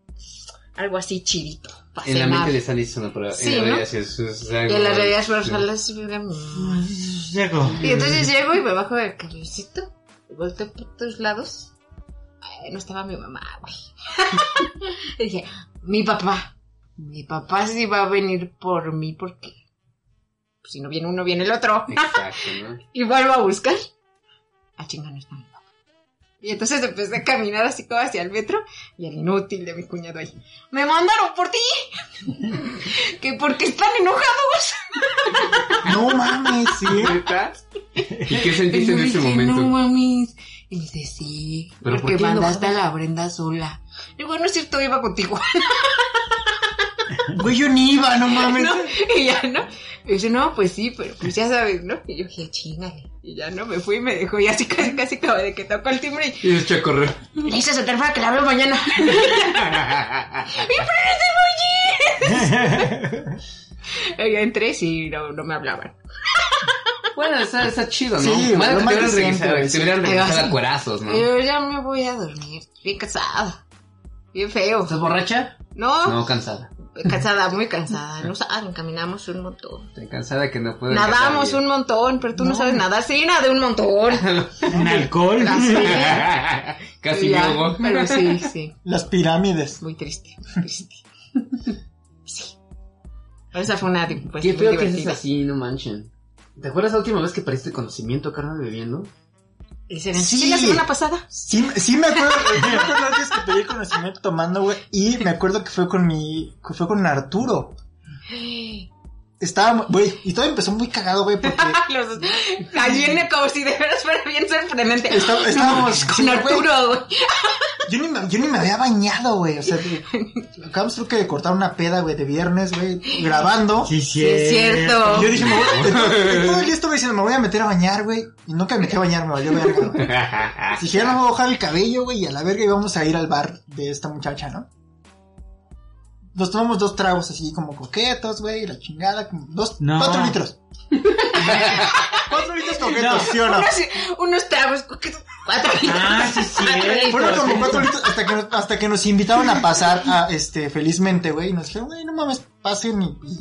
Algo así chidito. En la mente de Sandy es una prueba. Sí, en la ¿no? realidad sí es, es algo- Y en la realidad sí. hubiera- mm. Llego. Y entonces llego y me bajo del camioncito, y volteo por todos lados. Ay, no estaba mi mamá, güey. y dije, mi papá, mi papá sí va a venir por mí porque pues, si no viene uno, viene el otro. Exacto, ¿no? y vuelvo a buscar. Ah, chinga, no está mi papá. Y entonces empecé a caminar así como hacia el metro y el inútil de mi cuñado ahí. Me mandaron por ti. que porque están enojados. No mames, sí. ¿Y qué sentiste en ese momento? No mames. Y me dice, sí, ¿Pero por porque qué mandaste a la Brenda sola. Y bueno, es cierto, iba contigo. Güey, yo ni iba, no mames. ¿no? Y ya, ¿no? Y dice, no, pues sí, pero pues ya sabes, ¿no? Y yo dije, chingale. Y ya, ¿no? Me fui y me dejó. Y así casi, casi acaba de que tocó el timbre y Y se echó a correr. le hice su para que la hablo mañana. Y ya entré, sí, no, no me hablaban. bueno, está, está chido, ¿no? Sí, Más lo te hubieran regresado, sí. Pero a cuerazos, ¿no? Yo ya me voy a dormir. Bien cansada. Bien feo. ¿Estás borracha? No, No, cansada. Cansada, muy cansada. No saben, caminamos un montón. Estoy cansada que no puedo. Nadamos un montón, pero tú no, sabes nadar. Sí, nadé un montón. ¿Un alcohol? Así. Casi ya, ahogo. Pero sí, sí. Las pirámides. Muy triste, muy triste. Sí. Esa fue una pues, Qué muy feo que es así, no manchen. ¿Te acuerdas la última vez que perdiste conocimiento, carnal, bebiendo? ¿Y se Sí. sí. la semana pasada? Sí, sí me acuerdo, me acuerdo la vez que pedí conocimiento tomando, güey, y me acuerdo que fue con mi, que fue con Arturo. Estaba, güey, y todo empezó muy cagado, güey, porque Los dos. Allí en como si de veras fuera bien sorprendente. Está- estábamos- con sí. Arturo, güey. yo ni me, yo ni me había bañado, güey, o sea, acabamos creo que de cortar una peda, güey, de viernes, güey, grabando. Sí, Sí, es cierto. Y yo dije, me voy, entonces, todo el día estuve diciendo, me voy a meter a bañar, güey, y nunca me metí a bañar, me valió verga, güey. Ya no me voy a bajar el cabello, güey, y a la verga íbamos a ir al bar de esta muchacha, ¿no? Nos tomamos dos tragos así como coquetos, güey, la chingada, como dos, No. cuatro litros. cuatro litros coquetos, ¿sí o no? Unos, unos tragos, cuatro Ah, sí, sí. Litros. Fueron como cuatro litros hasta que, nos, hasta que nos invitaron a pasar a, este, felizmente, güey, y nos dijeron, güey, no mames, pasen y, y-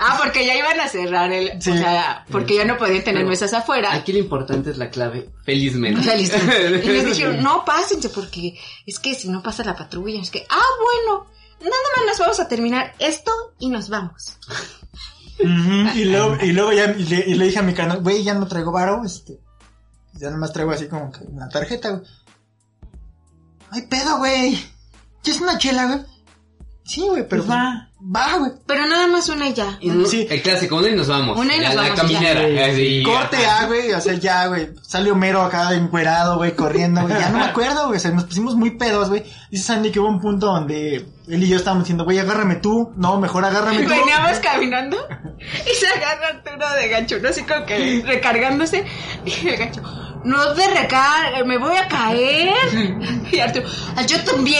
Ah, porque ya iban a cerrar el... Sí. O sea, porque ya no podían tener Pero mesas afuera. Aquí lo importante es la clave, felizmente. Feliz. Y les dijeron, no, pásense, porque es que si no pasa la patrulla, es que, ah, bueno, nada más nos vamos a terminar esto y nos vamos. Ujú. y luego, y luego ya y le, y le dije a mi canal, güey, ya no traigo varo, este, ya nomás traigo así como que una tarjeta, güey. Ay, pedo, güey. ¿Ya es una chela, güey? Sí, güey, pero Pues va. Va, güey. Pero nada más una y ya. No- Sí. El clásico, una y nos vamos. Una y la, nos la vamos, ya. caminera. así, Corte. A, güey, o sea, ya, güey. Sale Homero acá encuerado, güey, corriendo, güey. Ya no me acuerdo, güey. O sea, nos pusimos muy pedos, güey. Dice Sandy que hubo un punto donde él y yo estábamos diciendo, güey, agárrame tú. No, mejor agárrame tú. Veníamos caminando y se agarra Arturo de gancho, ¿no? Así como que recargándose. Y el gancho, no de recarga, me voy a caer. Y Arturo, "Ah, yo también,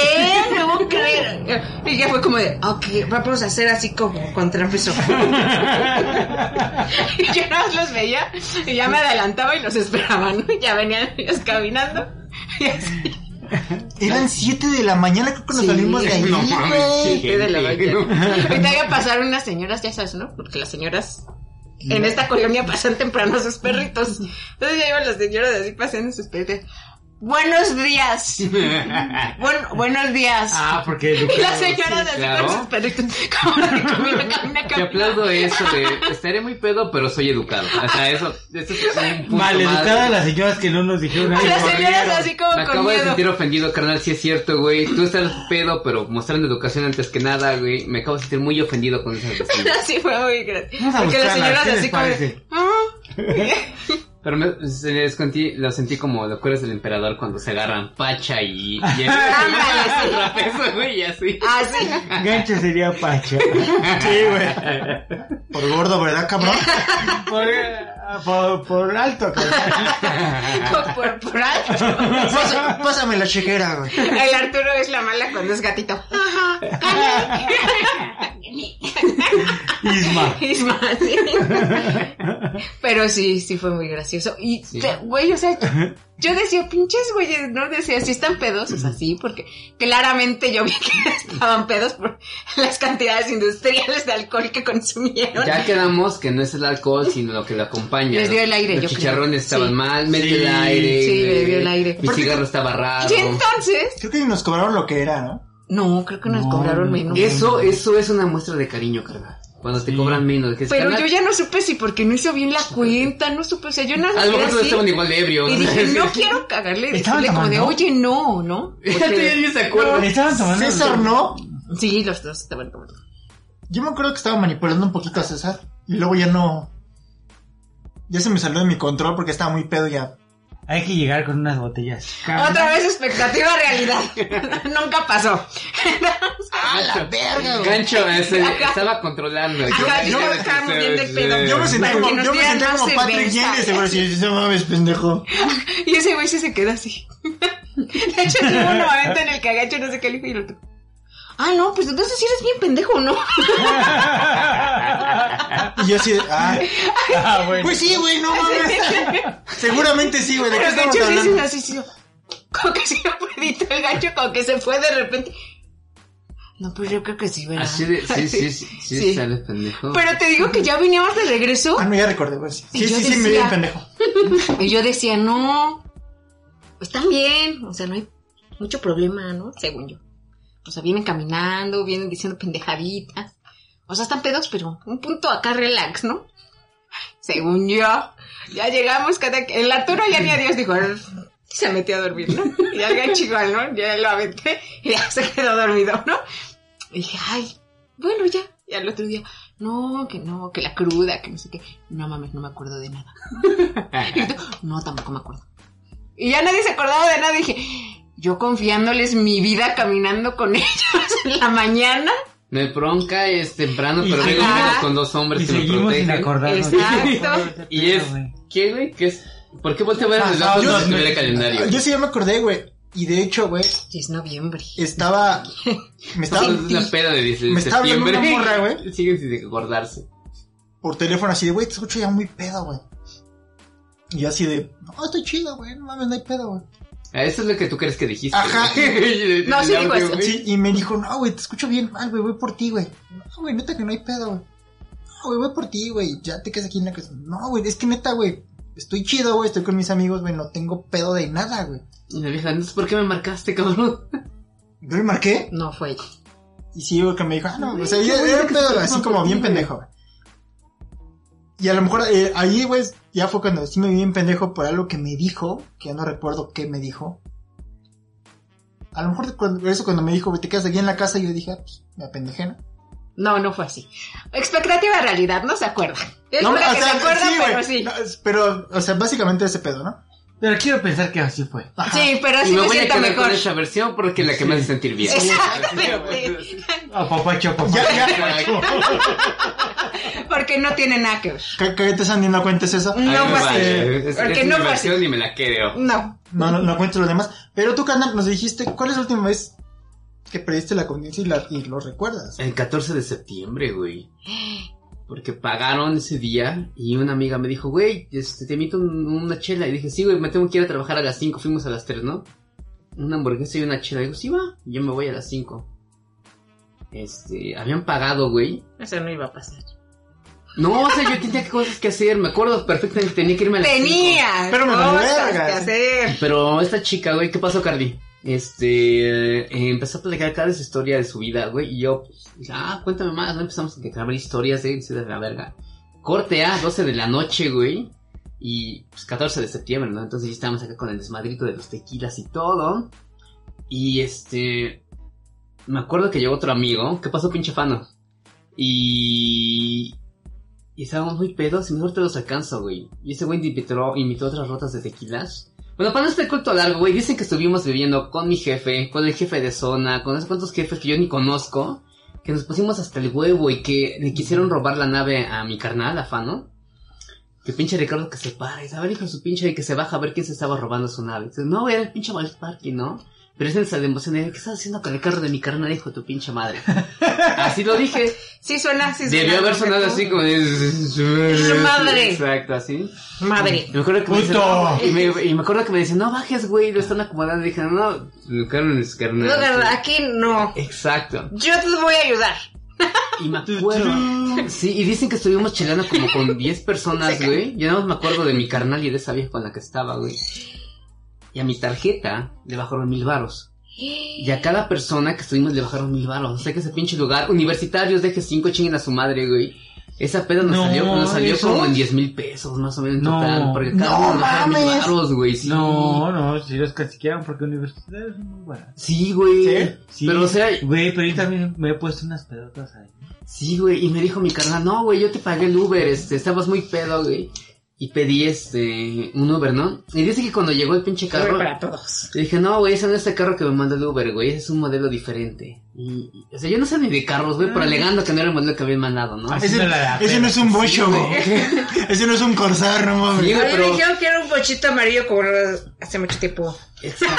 me voy a caer. Y ya fue como de, ok, vamos a hacer así como contrapeso. y yo nada más los veía y ya me adelantaba y los esperaba, ¿no? Y ya venían ellos caminando. Y así. Eran 7 de la mañana, creo que nos Sí, salimos de ahí, no mames, sí. De la mañana. Ahorita ya pasaron unas señoras, ya sabes, ¿no? Porque las señoras en esta colonia pasan temprano sus perritos. Entonces ya iban las señoras así paseando sus perritos. Buenos días. Buen- buenos días. Ah, porque y las señoras así claro. sus perritos. Como de camina, camina, Te aplaudo eso de estaré muy pedo, pero soy educado. O sea, eso, eso es un punto Mal más. educadas las señoras que no nos dijeron A nada. las señoras así como Me con acabo de sentir ofendido, carnal, si es cierto, güey. Tú estás pedo, pero mostrando educación antes que nada, güey. Me acabo de sentir muy ofendido con esas vecinas. Así fue muy a Porque las señoras ¿qué les así como de? "Ah". Pero me, se les conté, lo sentí como lo que eres del emperador cuando se agarran pacha y... y eso, güey, así. Así. Gancho sería Pacha. Sí, güey. Por gordo, ¿verdad, cabrón? por, por, por alto, cabrón. por, por alto. Pasa- Pásame la chequera, güey. El Arturo es la mala cuando es gatito. Isma. Isma, sí. Pero sí, sí fue muy gracioso. Y, Sí. te- güey, o sea, yo decía, pinches güeyes, no decía, si están pedos, o sea, sí, porque claramente yo vi que estaban pedos por las cantidades industriales de alcohol que consumieron. Ya quedamos que no es el alcohol, sino lo que lo acompaña. Les dio el aire, Los yo creo. chicharrones estaban Sí. mal, me dio Sí, el aire. sí, me dio el aire. Mi cigarro estaba raro. Y entonces, Creo que nos cobraron lo que era, ¿no? No, creo que nos No, cobraron menos. Eso, eso es una muestra de cariño, carnal. Cuando te Sí. cobran menos. que Pero carnal, yo ya no supe si porque no hizo bien la cuenta, no supe, o sea, yo nada más A lo mejor todos estaban igual de ebrios. Y dije, no quiero cagarle, ¿Estaban decirle como de, oye, no, ¿no? Ya te- ya ni se acuerdan. Estaban tomando. César no. Sí, los dos estaban tomando. Yo me acuerdo que estaba manipulando un poquito a César. Y luego ya no. Ya se me salió de mi control porque estaba muy pedo ya. Hay que llegar con unas botellas. Otra vez expectativa realidad. Nunca pasó. ¡Ah, la verga! Gancho ese, estaba controlando. Ajá, Yo- yo yo- estaba muy bien del pedo. Yo me Para como, yo me más como Patrick cerveza. Jenny, seguro si no mames, pendejo. Y ese güey sí se quedó así. De hecho, tuvo un momento en el que agacho no sé qué le dijo y el otro. Ah, no, pues entonces sí eres bien pendejo, ¿no? Y yo así de, ah, Ah, bueno. pues sí, güey, no mames. Seguramente sí, güey, ¿de qué estamos hablando? así, sí. Como que pedito el gancho, como que se fue de repente. No, pues yo creo que sí, ¿verdad? Así de, sí, sí, sí, sí, Sí. sale pendejo. Pero te digo que ya veníamos de regreso Ah, no, ya recordé, güey. Sí, sí, sí, me vi pendejo. y yo decía, no, están bien, o sea, no hay mucho problema, ¿no? Según yo. O sea, vienen caminando, vienen diciendo pendejaditas. O sea, están pedos, pero un punto acá relax, ¿no? Según yo, ya llegamos cada... El Arturo ya ni a Dios dijo, "Él se metió a dormir, ¿no? Y gancho igual, ¿no? Ya lo aventé y ya se quedó dormido, ¿no? Y dije, ay, bueno, ya. Y al otro día, no, que no, que la cruda, que no sé qué. No mames, no me acuerdo de nada. No, tampoco me acuerdo. Y ya nadie se acordaba de nada. Dije, yo confiándoles mi vida caminando con ellos en la mañana. Me bronca es temprano, pero menos con dos hombres Y que me protegen. acordarnos. Exacto. Y es, ¿qué, güey? ¿Qué es? ¿Por qué volteo a ver el dato de calendario? Yo sí ya me acordé, güey. Y de hecho, güey, es noviembre. estaba. Me estaba. Es una peda de 10 de Me estaba hablando septiembre. una morra, güey. Siguen sin acordarse. Por teléfono así de, güey, te escucho ya muy pedo, güey. Y yo así de, no, estoy chido, güey, no mames, no hay pedo, güey. Ah, Eso es lo que tú crees que dijiste. Ajá. güey. No, sí digo eso. Sí, y me dijo, no, güey, te escucho bien mal, güey, voy por ti, güey. No, güey, neta que no hay pedo, güey. No, güey, voy por ti, güey, ya te quedas aquí en la casa. No, güey, es que neta, güey, estoy chido, güey, estoy con mis amigos, güey, no tengo pedo de nada, güey. Y la vieja, entonces, ¿por qué me marcaste, cabrón? Yo le marqué, No fue ella. y sí, güey, que me dijo, ah, no, o sea, ya era un pedo así como bien pendejo, güey. Y a lo mejor eh, ahí, güey, ya fue cuando sí me vi bien pendejo por algo que me dijo, que ya no recuerdo qué me dijo. A lo mejor cuando, eso cuando me dijo, te quedas aquí en la casa, yo dije, ah, pues, me apendejé, ¿no? No, no fue así. Expectativa realidad, no se acuerda. Es No, o que sea, se acuerda, sí, pero sí. No, pero, o sea, básicamente ese pedo, ¿no? Pero quiero pensar que así fue. Ajá. Sí, pero Y así me me voy a siento quedar mejor. con esa versión porque es la que me hace sentir bien. Exactamente. Ah, papacho, papacho. Ya, ya. Porque no tiene nada que ver. ¿Qué, qué te están dando cuenta es eso? No fue así. vale, es- Porque es no fue así. y me la creo. No. No, no, no cuento lo demás. Pero tú, carnal, nos dijiste, ¿cuál es la última vez que perdiste la conciencia y, la- y lo recuerdas? El 14 de septiembre, güey. Porque pagaron ese día y una amiga me dijo, güey, este, te invito un- una chela. Y dije, sí, güey, me tengo que ir a trabajar a las 5. Fuimos a las 3, ¿no? Una hamburguesa y una chela. Digo, sí, va. Y Yo me voy a las 5. Este, habían pagado, güey. Eso no iba a pasar. No, o sea, yo tenía cosas que hacer. Me acuerdo perfectamente que tenía que irme a las cinco. Tenía Pero me cosas verga. que hacer. Pero esta chica, güey, ¿qué pasó, Cardi? Este, eh, empezó a platicar cada su historia de su vida, güey, y yo, pues, dije, ah, cuéntame más, ¿no? Empezamos a grabar historias de. Corte a 12 de la noche, güey, y pues 14 de septiembre, ¿no? Entonces ya estábamos acá con el desmadrito de los tequilas y todo. Y este, me acuerdo que llegó otro amigo, ¿qué pasó, pinche fano? Y... Y estábamos muy pedos y mejor te los alcanzo, güey. Y ese güey invitó, invitó otras rotas de tequilas. Bueno, para no este culto largo, güey, dicen que estuvimos viviendo con mi jefe, con el jefe de zona, con esos cuantos jefes que yo ni conozco, que nos pusimos hasta el huevo y que le quisieron robar la nave a mi carnal, a Fano. Que pinche Ricardo que se para y dice, a ver, hijo de su pinche, y que se baja a ver quién se estaba robando su nave. Dice, no, güey, era el pinche Parking, ¿no? Pero es en esa de emoción, de, ¿qué estás haciendo con el carro de mi carnal, hijo de tu pinche madre? así lo dije. Sí suena, sí suena. Debió haber sonado así como de... Su madre. Exacto, así. Madre. Y me acuerdo que me dice, ¡Puto! no, y, me, y me acuerdo que me dice, no bajes, güey, lo están acomodando. Y dije, no, no, carnal es carnal. No, verdad, aquí no. Exacto. Yo te voy a ayudar. Y me acuerdo. Sí, y dicen que estuvimos chelando como con 10 personas, güey. Yo nada más me acuerdo de mi carnal y de esa vieja con la que estaba, güey. Y a mi tarjeta le bajaron mil varos. Y a cada persona que estuvimos le bajaron mil baros. O sea que ese pinche lugar, universitarios, deje cinco chinguen a su madre, güey. Esa peda nos No, salió, nos salió ¿eso? como en 10 mil pesos, más o menos en No. total. Porque cada No uno nos bajaron mil baros, güey. Sí. No, no, si los castigaron porque universidades son muy buenas. Sí, güey. ¿Sí? Sí, Pero o sea, Güey, pero yo también me he puesto unas pedotas ahí. Sí, güey, y me dijo mi carnal, no, güey, yo te pagué el Uber, este, estabas muy pedo, güey. Y pedí, este, un Uber, ¿no? Y dice que cuando llegó el pinche carro, para todos. le dije, no, güey, ese no es el carro que me mandó el Uber, güey, ese es un modelo diferente. Y, y- o sea, yo no sé ni de carros, güey, pero alegando que no era el modelo que habían mandado, ¿no? Así Ese, ese no es un bocho, güey. Ese no es un corsar, no mames. Sí, A güey, mí me dijeron que era un bochito amarillo como los- hace mucho tiempo. Exacto.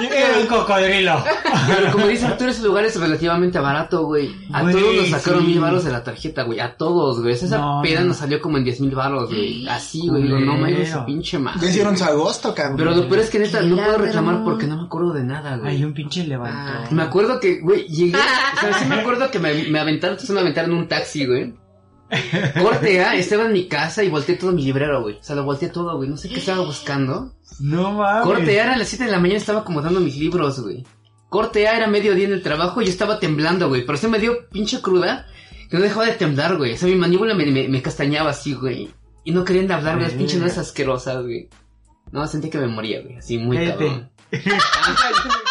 Era un cocodrilo. Pero como dice Arturo, ese lugar es relativamente barato, güey. A Güey, todos nos sacaron sí. mil baros de la tarjeta, güey. A todos, güey. Esa No, peda no. nos salió como en diez mil baros, güey. Así, güey. Digo, no mames, pinche madre. Ya hicieron su agosto, cabrón. Pero lo peor es que neta, no puedo reclamar porque no me acuerdo de nada, güey. Hay un pinche levantón. Me acuerdo que, güey, llegué, o sea, sí me acuerdo que me, me aventaron, entonces me aventaron un taxi, güey. Corte A, estaba en mi casa y volteé todo mi librero, güey. O sea, lo volteé todo, güey. No sé qué estaba buscando. No mames. Corte A era a las 7 de la mañana, estaba acomodando mis libros, güey. Corte A era mediodía en el trabajo y yo estaba temblando, güey. Pero se me dio pinche cruda que no dejaba de temblar, güey. O sea, mi mandíbula me, me, me castañaba así, güey. Y no querían de hablar, güey. Las pinches nueces asquerosas, güey. No, sentí que me moría, güey. Así, muy Vete. cabrón.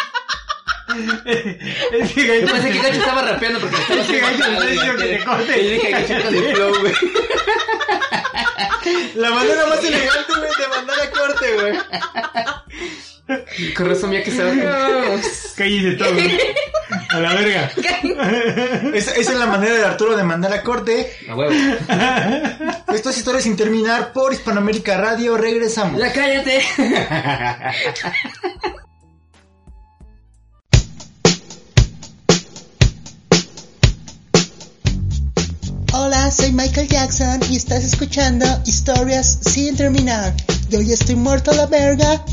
Es que Yo pensé que Gacho estaba rapeando porque estaba Es que Gacho haciendo está diciendo que te corte. Y dije Gacho con el flow, güey. La manera más elegante, güey, de mandar a corte, güey. Con razón, ya que estaba. Cállese todo. A la verga. Esa, esa es la manera de Arturo de mandar a corte. A huevo. Esto es Historias sin terminar por Hispanoamérica Radio. Regresamos. Ya cállate. Soy Michael Jackson y estás escuchando Historias sin terminar. Yo ya estoy muerto a la verga.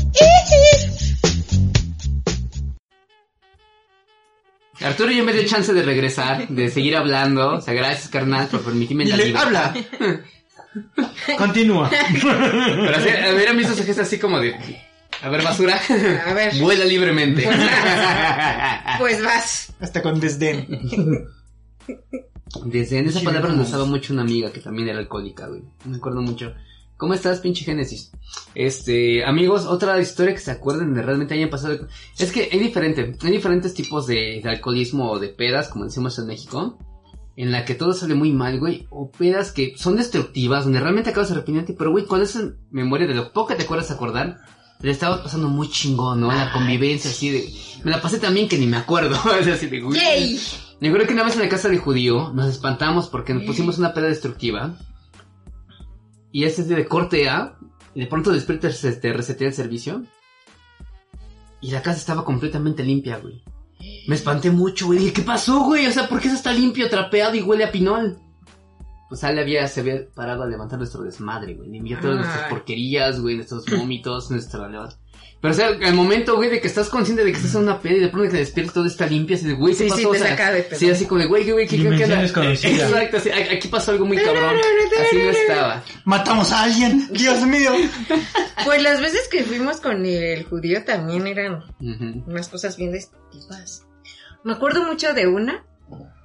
Arturo ya me dio chance de regresar, de seguir hablando. O sea, gracias, carnal, por permitirme Y la le libertad. habla. Continúa. Pero así, a ver, a mí esos gestos así como de. A ver, basura. A ver. Vuela libremente. Pues vas. Hasta con desdén. Desde en esa palabra nos usaba mucho una amiga que también era alcohólica, güey. Me acuerdo mucho. ¿Cómo estás, pinche Génesis? Este, amigos, otra historia que se acuerden de realmente hayan pasado. Es que hay diferente, hay diferentes tipos de, de alcoholismo o de pedas, como decimos en México, en la que todo sale muy mal, güey, o pedas que son destructivas, donde realmente acabas arrepintiéndote, pero güey, cuando es en memoria de lo poco que te acuerdas acordar, te la estabas pasando muy chingón, ¿no? La convivencia así de, me la pasé también que ni me acuerdo, es así de, güey. ¡Yay! Me acuerdo que una vez en la casa de judío nos espantamos porque nos pusimos una peda destructiva. Y ese es de corte A. Y de pronto despierta se te resetea el servicio. Y la casa estaba completamente limpia, güey. Me espanté mucho, güey. Dije, ¿qué pasó, güey? O sea, ¿por qué eso está limpio, trapeado y huele a pinol? Pues Ale había, se había parado a levantar nuestro desmadre, güey. Limpiar todas nuestras porquerías, güey, nuestros vómitos, nuestra Pero o sea, al momento, güey, de que estás consciente de que estás en una peda y de pronto que te despiertas todo está limpio, así de, güey, ¿qué Sí, pasó? sí, te O sea, saca de pedo. Sí, así como de, güey, güey, ¿qué, qué, qué Dimensión onda? desconocida. Exacto, sí, a- aquí pasó algo muy cabrón. Así no estaba. Matamos a alguien. Dios mío. Pues las veces que fuimos con el judío también eran unas cosas bien destructivas. Me acuerdo mucho de una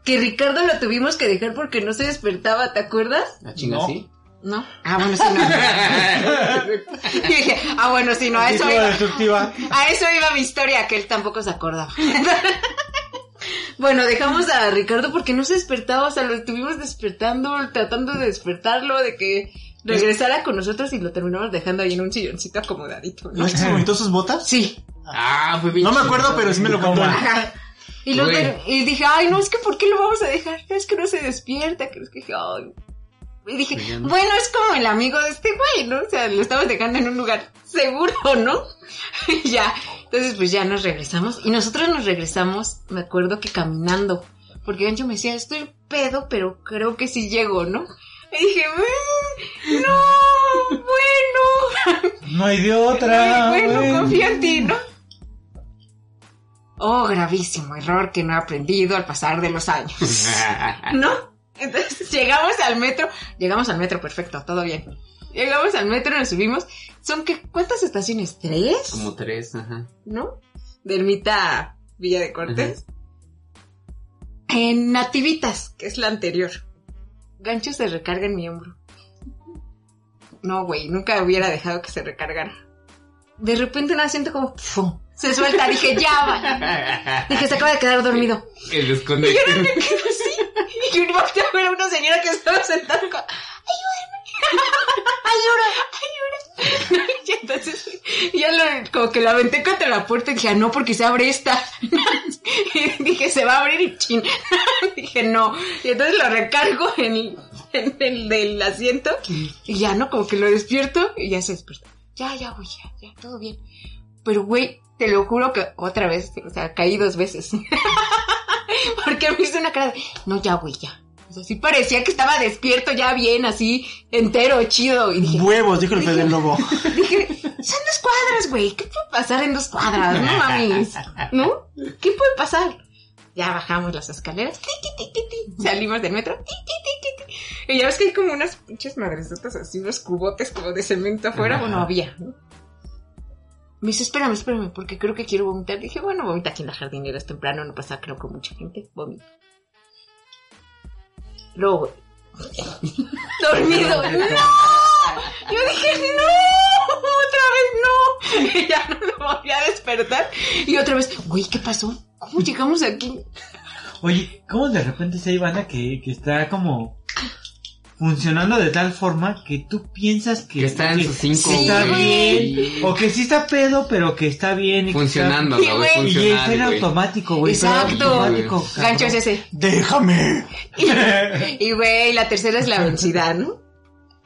que Ricardo lo tuvimos que dejar porque no se despertaba, ¿te acuerdas? La chinga No. así. No. Ah, bueno, sí, no. Y dije, ah, bueno, sí, no, a eso, iba, destructiva. a eso iba mi historia, que él tampoco se acordaba. Bueno, dejamos a Ricardo porque no se despertaba, o sea, lo estuvimos despertando, tratando de despertarlo, de que regresara con nosotros y lo terminamos dejando ahí en un silloncito acomodadito. ¿no? ¿No es que se vomitó sus botas? Sí. Ah, fue bien No me acuerdo, pero sí me lo contó. Ajá. Y, lo Güey. ter- y dije, ay, no, es que ¿por qué lo vamos a dejar? Es que no se despierta, que es que, ay. Y dije, bueno, es como el amigo de este güey, ¿no? O sea, lo estamos dejando en un lugar seguro, ¿no? Y ya, entonces pues ya nos regresamos. Y nosotros nos regresamos, me acuerdo que caminando. Porque Gancho me decía, estoy pedo, pero creo que sí llego, ¿no? Y dije, "Mm, no, bueno. No hay de otra. bueno, güey. confío en ti, ¿no? Oh, gravísimo error que no he aprendido al pasar de los años. ¿No? Entonces llegamos al metro, llegamos al metro, perfecto, todo bien. Llegamos al metro, nos subimos. ¿Son qué? ¿Cuántas estaciones? ¿Tres? Como tres, ajá. ¿No? De ermita Villa de Cortés. En Nativitas, que es la anterior. Gancho se recarga en mi hombro. No, güey, nunca hubiera dejado que se recargara. De repente no siento como... Se suelta, dije, ya va. Dije, se acaba de quedar dormido. El desconecte. Y yo volteé a ver a una señora que estaba sentada con... ¡Ayúdame! ¡Ayuda! ¡Ayuda! Y entonces ya lo, como que la aventé contra la puerta y dije, ah, no, porque se abre esta. Y dije, se va a abrir y chin. Dije, no. Y entonces lo recargo en el, en el del asiento y ya, ¿no? Como que lo despierto y ya se despierta. Ya, ya, güey, ya, ya, todo bien. Pero, güey, te lo juro que otra vez, o sea, caí dos veces. Porque me hizo una cara de, no, ya, güey, ya. O sea, sí parecía que estaba despierto ya bien, así, entero, chido. Y dije, Huevos, dijo el Fede Lobo. dije, son dos cuadras, güey. ¿Qué puede pasar en dos cuadras? No mames. ¿No? ¿Qué puede pasar? Ya bajamos las escaleras. Salimos del metro. Y ya ves que hay como unas pinches madresotas así, unos cubotes como de cemento afuera. Bueno, había, ¿no? Me dice, espérame, espérame, porque creo que quiero vomitar. Dije, bueno, vomita aquí en la jardinera, es temprano, no pasa, creo, con mucha gente. Vomito. Luego. Dormido. ¡No! Yo dije, no, otra vez no. Y ya no lo volví a despertar. Y otra vez, güey, ¿qué pasó? ¿Cómo llegamos aquí? Oye, ¿cómo de repente hay banda que, que está como funcionando de tal forma que tú piensas que, Que está en sus cinco, que está güey. bien o que sí está pedo pero que está bien y Funcionando, güey. y está en automático, güey. Exacto. automático. Gancho es ese. ¡Déjame! Y, y, güey, la tercera es la vencida, ¿no?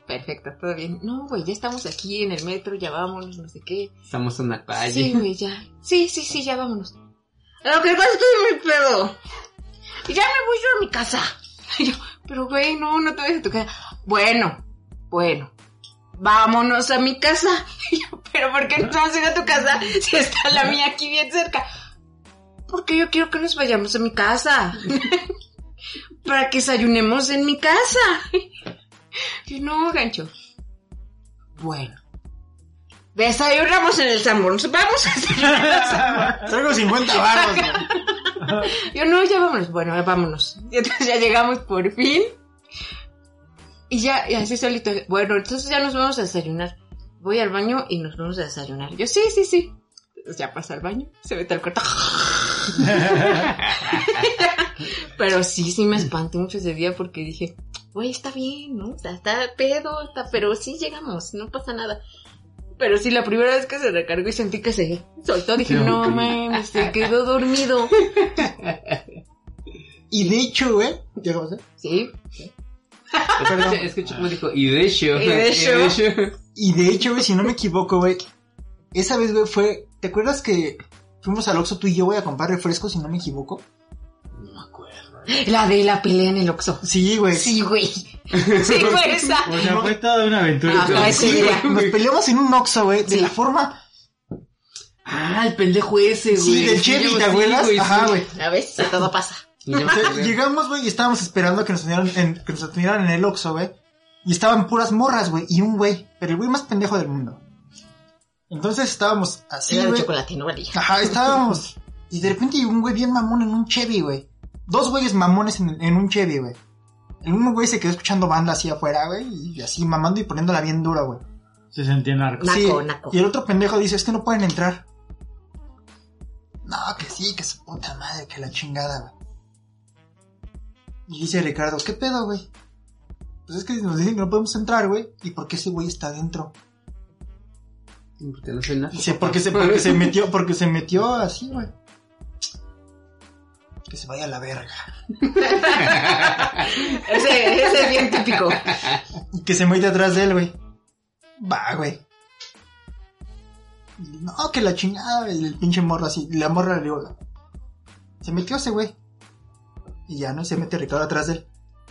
Perfecto, todo bien. No, güey, ya estamos aquí en el metro, ya vámonos, no sé qué. Estamos en la calle. Sí, güey, ya. Sí, sí, sí, ya vámonos. Lo que pasa es que estoy muy pedo. Y ya me voy yo a mi casa. Y yo, pero güey, no, no te vayas a tu casa. Bueno, bueno. Vámonos a mi casa. Pero ¿por qué no vamos a ir a tu casa si está la mía aquí bien cerca? Porque yo quiero que nos vayamos a mi casa. Para que desayunemos en mi casa. Y no, gancho. Bueno. Desayunamos en el Sanborns. Vamos a desayunar en el Sanborns. Traigo 50 baros, güey. Yo no, ya vámonos. Bueno, vámonos. Y entonces ya llegamos por fin. Y ya, y así solito. Bueno, entonces ya nos vamos a desayunar. Voy al baño y nos vamos a desayunar. Yo, sí, sí, sí. Ya pasa al baño, se mete al cuarto. pero sí, sí me espanté mucho ese día porque dije, güey, está bien, ¿no? O sea, está pedo, está, pero sí llegamos, no pasa nada. Pero sí, la primera vez que se recargó y sentí que se soltó, dije, No, no, que- mames, se quedó dormido. Y de hecho, güey. ¿Ya acabas de- Sí, Perdón. Escucha cómo dijo, y de hecho. Y de hecho. Y de hecho, güey, si no me equivoco, güey. Esa vez, güey, fue. ¿Te acuerdas que fuimos al Oxxo tú y yo, güey, a comprar refrescos, si no me equivoco? No. La de la pelea en el Oxxo. Sí, güey. Sí, güey. Sí, fue esa. O sea, fue toda una aventura. Ajá, Sí, güey. Nos peleamos en un Oxxo, güey, de Sí. la forma. Ah, el pendejo ese, güey. Sí, del Chevy, ¿te acuerdas? güey, Ajá, sí. güey. ¿Ya ves? Todo pasa. Llegamos, güey, y estábamos esperando a que nos atendieran en, que nos atendieran en el Oxxo, güey. Y estaban puras morras, güey, y un güey, pero el güey más pendejo del mundo. Entonces estábamos así, Era de güey. chocolate, no valía. Ajá, estábamos. Y de repente llegó un güey bien mamón en un Chevy, güey. Dos güeyes mamones en, en un Chevy, güey. El uno güey se quedó escuchando banda así afuera, güey, y así mamando y poniéndola bien dura, güey. Se sentía narco. Naco, Sí, naco. Y el otro pendejo dice, es que no pueden entrar. No, que sí, que su puta madre, que la chingada, güey. Y dice Ricardo, ¿qué pedo, güey? Pues es que nos dicen que no podemos entrar, güey. ¿Y por qué ese güey está adentro? Porque no soy nada. Dice, porque se, porque se metió, porque se metió así, güey. Que se vaya a la verga. Ese, ese es bien típico. Y que se mete atrás de él, güey. Va, güey. Y, No, que la chingada, el, el pinche morro así. y La morra le digo, se metió ese güey. Y ya, ¿no? Se mete Ricardo atrás de él.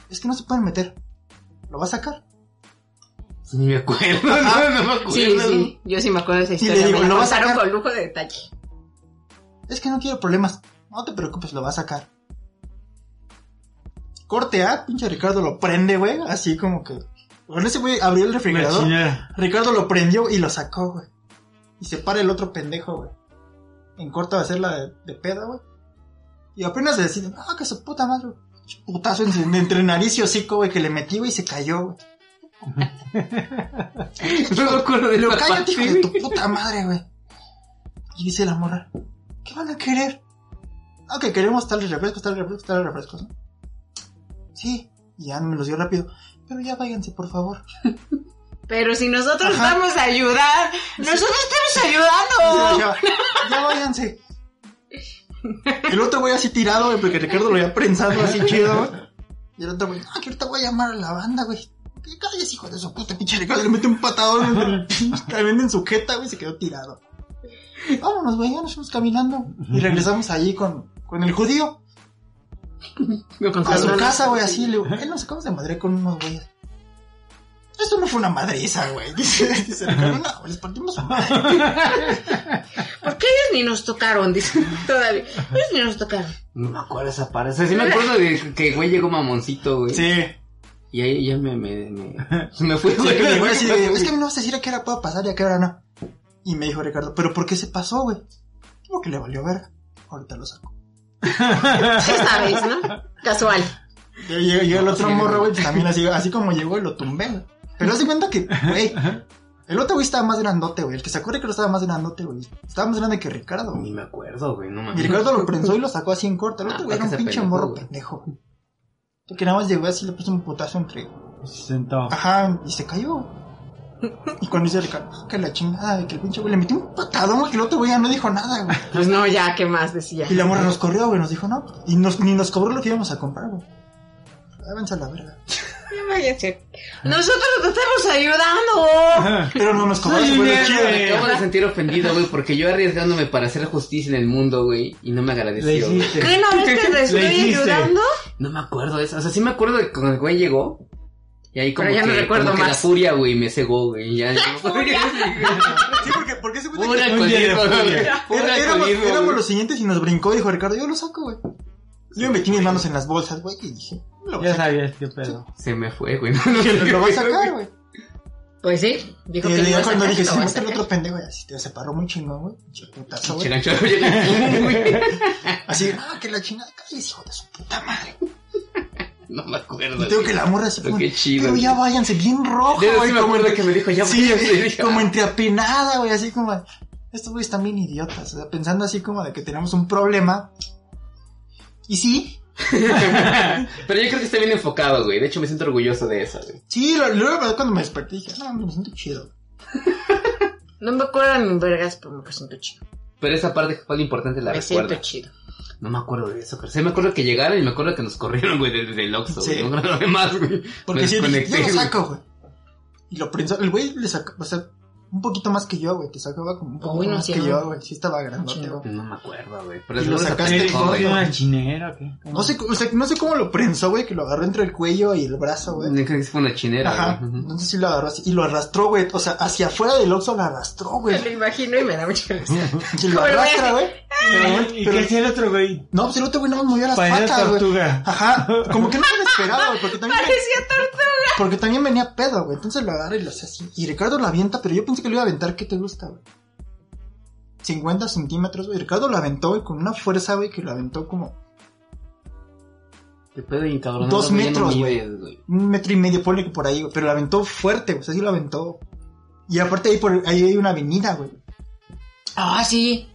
Es que no se pueden meter. ¿Lo va a sacar? Ni me acuerdo, no, no me acuerdo. Sí, sí. Yo sí me acuerdo de esa le historia. digo, me la ¿lo vas a contaron sacar? con lujo de detalle. Es que no quiero problemas. No te preocupes, lo va a sacar. Corte A, pinche Ricardo lo prende, güey. Así como que. Bueno, ese güey abrió el refrigerador. Ricardo lo prendió y lo sacó, güey. Y se para el otro pendejo, güey. En corto va a ser la de, de pedo, güey. Y apenas le deciden, ah, que su puta madre. Putazo entre, entre nariz y hocico, güey, que le metí, güey, y se cayó, güey. Acuerdo de Lo cállate, hijo de tu güey. puta madre, güey. Y dice la morra, ¿qué van a querer? Ah, que queremos tales refrescos, tales refrescos, tales refrescos, ¿no? Sí, y ya me los dio rápido. Pero ya váyanse, por favor. Pero si nosotros Ajá. vamos a ayudar, nosotros estamos ayudando. Ya, ya váyanse. El otro güey así tirado, güey, porque Ricardo lo había prensado así chido, güey. Y el otro güey, ah, que ahorita voy a llamar a la banda, güey. Que calles, hijo de su puta pinche Ricardo. Le mete un patadón en el también en su jeta, güey, y se quedó tirado. Vámonos, güey, ya nos fuimos caminando. Y regresamos allí con, con el judío. A su casa, güey, así. Le él nos sacamos de madre con unos güeyes. Esto no fue una madriza, güey. Dice, dice Ricardo, no, les partimos su madre. Porque ellos ni nos tocaron, dice todavía. Ellos ni nos tocaron. No me acuerdo esa parte. Sí me acuerdo de que güey llegó mamoncito, güey. Sí. Y ahí ya me, me, me, me fui, Sí, güey. así de, es que a mí no me vas a decir a qué hora puedo pasar y a qué hora no. Y me dijo Ricardo, ¿pero por qué se pasó, güey? Como que le valió verga. Ahorita lo saco. Esta vez, ¿no? Casual. Y llegó, llegó el otro Sí, morro, güey. pues también así, así como llegó y lo tumbé, güey. Pero se cuenta que, güey, el otro güey estaba más grandote, güey. El que sacó a Ricardo estaba más grandote, güey. Estaba más grande que Ricardo, Ni me acuerdo, güey, no me Y Ricardo lo prensó y lo sacó así en corto. El Ah, otro güey era un que se pinche morro güey. pendejo. Que nada más llegó así y le puso un putazo entre Se sentó. Ajá, y se cayó. Y cuando dice Ricardo, "Ah, que la chingada, de que el pinche güey le metió un patadón, güey, que el otro güey ya no dijo nada, güey. Pues no, ya, ¿qué más decía? Y la morra nos corrió, güey, nos dijo, no, y nos, ni nos cobró lo que íbamos a comprar, güey. Váyanse a la verga. Váyanse. Nosotros te estamos ayudando. Pero no nos chido. héroe. Me acabo de sentir ofendido, güey, porque yo arriesgándome para hacer justicia en el mundo, güey, y no me agradeció. güey. ¿Qué no ves que te estoy ayudando? No me acuerdo de eso. O sea, sí me acuerdo de cuando el güey llegó. Y ahí como Pero ya que, no recuerdo como que la más. furia, güey, me cegó, güey. Ya, Sí, porque, porque ese güey Un alcoholismo, güey. Era- éramos, alcoholismo, éramos güey. los siguientes y nos brincó, dijo Ricardo, yo lo saco, güey. Yo metí mis manos en las bolsas, güey, y dije, lo voy a Ya sacar. sabías qué pedo. Se me fue, güey. Lo voy a sacar, güey. Pues sí, dijo Y que lo iba a cuando sacar, dije, lo si va a mete el sacar. otro pendejo, y así, tío, se paró muy chingón, güey. Pinche putazo, güey. Güey. Así, ah, que la chingada, calles, hijo de su puta madre. No me acuerdo. Y tengo que la morra como, qué chido, pero ya váyanse, bien rojo, Yo güey. sí me como acuerdo que me dijo, ya Sí, váyanse, como entre apenada, güey, así como, estos güeyes están bien idiotas, o sea, pensando así como de que tenemos un problema. Y sí, Pero yo creo que está bien enfocado, güey. De hecho, me siento orgulloso de eso, güey. sí, lo- luego cuando me desperté dije, no, me siento chido. No me acuerdo ni vergas, pero me siento chido. Pero esa parte fue la importante la Me recuerdo. siento chido. No me acuerdo de eso, pero sí me acuerdo que llegaron y me acuerdo que nos corrieron, güey, desde el Oxxo, Sí. güey. No más, güey. Porque me desconecté, yo lo saco, güey. Y lo prensó, el güey le sacó, o sea, un poquito más que yo, güey, que sacaba como un poco Uy, no, más sí, que no. yo, güey, sí estaba grandote, güey. No me acuerdo, güey. Pero lo lo sacaste güey. una chinera o qué? No sé, o sea, no sé cómo lo prensó, güey, que lo agarró entre el cuello y el brazo, güey. Creo que fue una chinera, Ajá, güey. Entonces sí lo agarró así, y lo arrastró, güey, o sea, hacia afuera del Oxxo lo arrastró, güey. Me lo imagino y me da mucha risa. Y lo arrastra, güey. ¿Y Pero- qué hacía el otro güey? No, pues el otro güey no me movió las Parecía patas, güey. tortuga. Ajá, como que no se lo esperaba, güey, porque también, Parecía tortuga. porque también venía pedo, güey. Entonces lo agarra y lo hace así. Y Ricardo lo avienta, pero yo pensé que lo iba a aventar, ¿qué te gusta, güey? 50 centímetros, güey. Ricardo lo aventó, güey, con una fuerza, güey, que lo aventó como Qué pedo, bien cabrón. Dos no, metros, güey. un metro y medio, ponle que por ahí, güey. Pero lo aventó fuerte, güey. O sea, sí lo aventó. Y aparte ahí, por, ahí hay una avenida, güey. Ah, sí.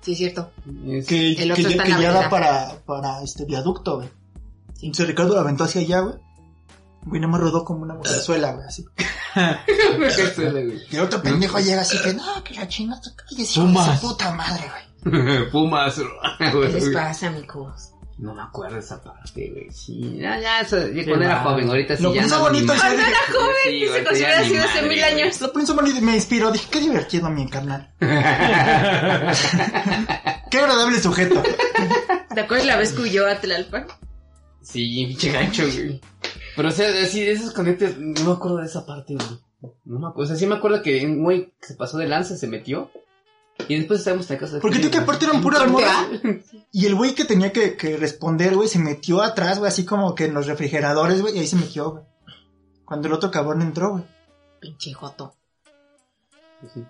Sí, es cierto. Es- Que, El que, otro ya- está en que la ya da para, para este viaducto, güey. Entonces Ricardo lo aventó hacia allá, güey. Güey, no me rodó como una mujerzuela, güey, así. Güey. Y el otro pendejo llega así que, no, que la chingada, cállese, Pumas. su puta madre, güey. Pumas, ¿Qué güey. les pasa, amigos? No me acuerdo esa parte, güey. Sí, ya, ya, eso, cuando era joven, ahorita sí Lo ya no. bonito, ni o sea, madre. dije, Joven, Sí, ya hubiera ni sido hace mil años. Lo pensó bonito y me inspiró. Dije, qué divertido mi carnal. qué agradable sujeto. ¿Te acuerdas la vez que huyó a Tlalpan? Sí, pinche gancho, güey. Pero, o sea, así de esos conectes, no me acuerdo de esa parte, güey. No me acuerdo. O sea, sí me acuerdo que un güey se pasó de lanza, se metió. Y después estábamos en la casa de Porque tú que aparte eran puras morras. Y el güey que tenía que, que responder, güey, se metió atrás, güey, así como que en los refrigeradores, güey, y ahí se metió, güey. Cuando el otro cabrón entró, güey. Pinche joto. Sí.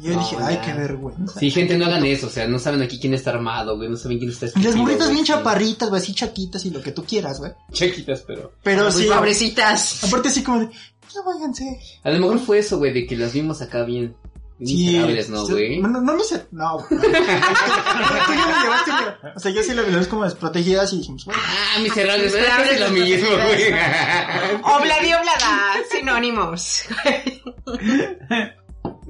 Y yo No, dije, ay, ya. qué vergüenza. Sí, gente, no hagan eso, o sea, no saben aquí quién está armado, güey, no saben quién está Y las burritas bien chaparritas, güey, así chaquitas y lo que tú quieras, güey. Chiquitas, pero... Pero sí, pobrecitas. aparte así como de, ya váyanse. A lo mejor fue eso, güey, de que las vimos acá bien... miserables, ¿no, güey? No, no me sé, no, güey. Tú ya me llevaste, pero- o sea, yo sí lo vimos como desprotegidas y dijimos, bueno, Ah, miserables, ¿verdad? Es lo mismo, güey. Obladi, oblada. Sinónimos.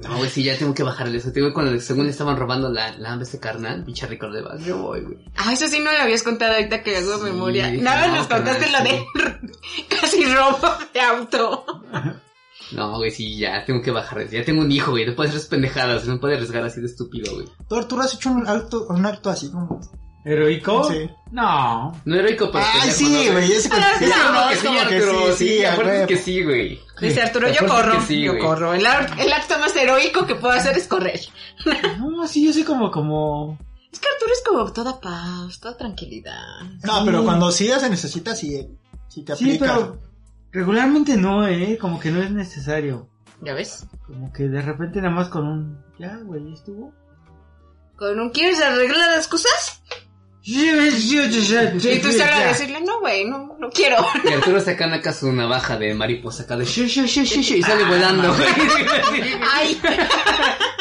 No, güey, sí, ya tengo que bajarle eso. Te digo, cuando según le estaban robando la, la hambre a este carnal, pinche Ricardo de yo voy, güey. Ah, eso sí no lo habías contado ahorita que hago Sí, memoria. Nada no, nos contaste lo de casi robo de auto. No, güey, sí, ya tengo que bajarle. Ya tengo un hijo, güey, no puede hacer esas pendejadas, no puede arriesgar así de estúpido, güey. tú Arturo has hecho un acto, un acto así como... ¿Heroico? Sí. No. No heroico, pero... Ay, sí, ¿no, güey, ese con... Ah, que es sí, como que Arturo, sí, a que sí, güey. Dice Arturo, yo corro. sí, yo corro. El, acto más heroico que puedo hacer es correr. No, sí, yo soy como, como... Es que Arturo es como toda paz, toda tranquilidad. No, pero cuando sí se necesita, sí, sí te Sí, aplica. pero regularmente no, eh, como que no es necesario. ¿Ya ves? Como que de repente nada más con un... Ya, güey, ¿ya estuvo. ¿Con un quieres arreglar las cosas? Y tú solo decirle, no, güey, no, no quiero. Y Arturo sacan acá su navaja de mariposa acá de shu, shu, shu, shu, shu, y sale volando, güey. Ay,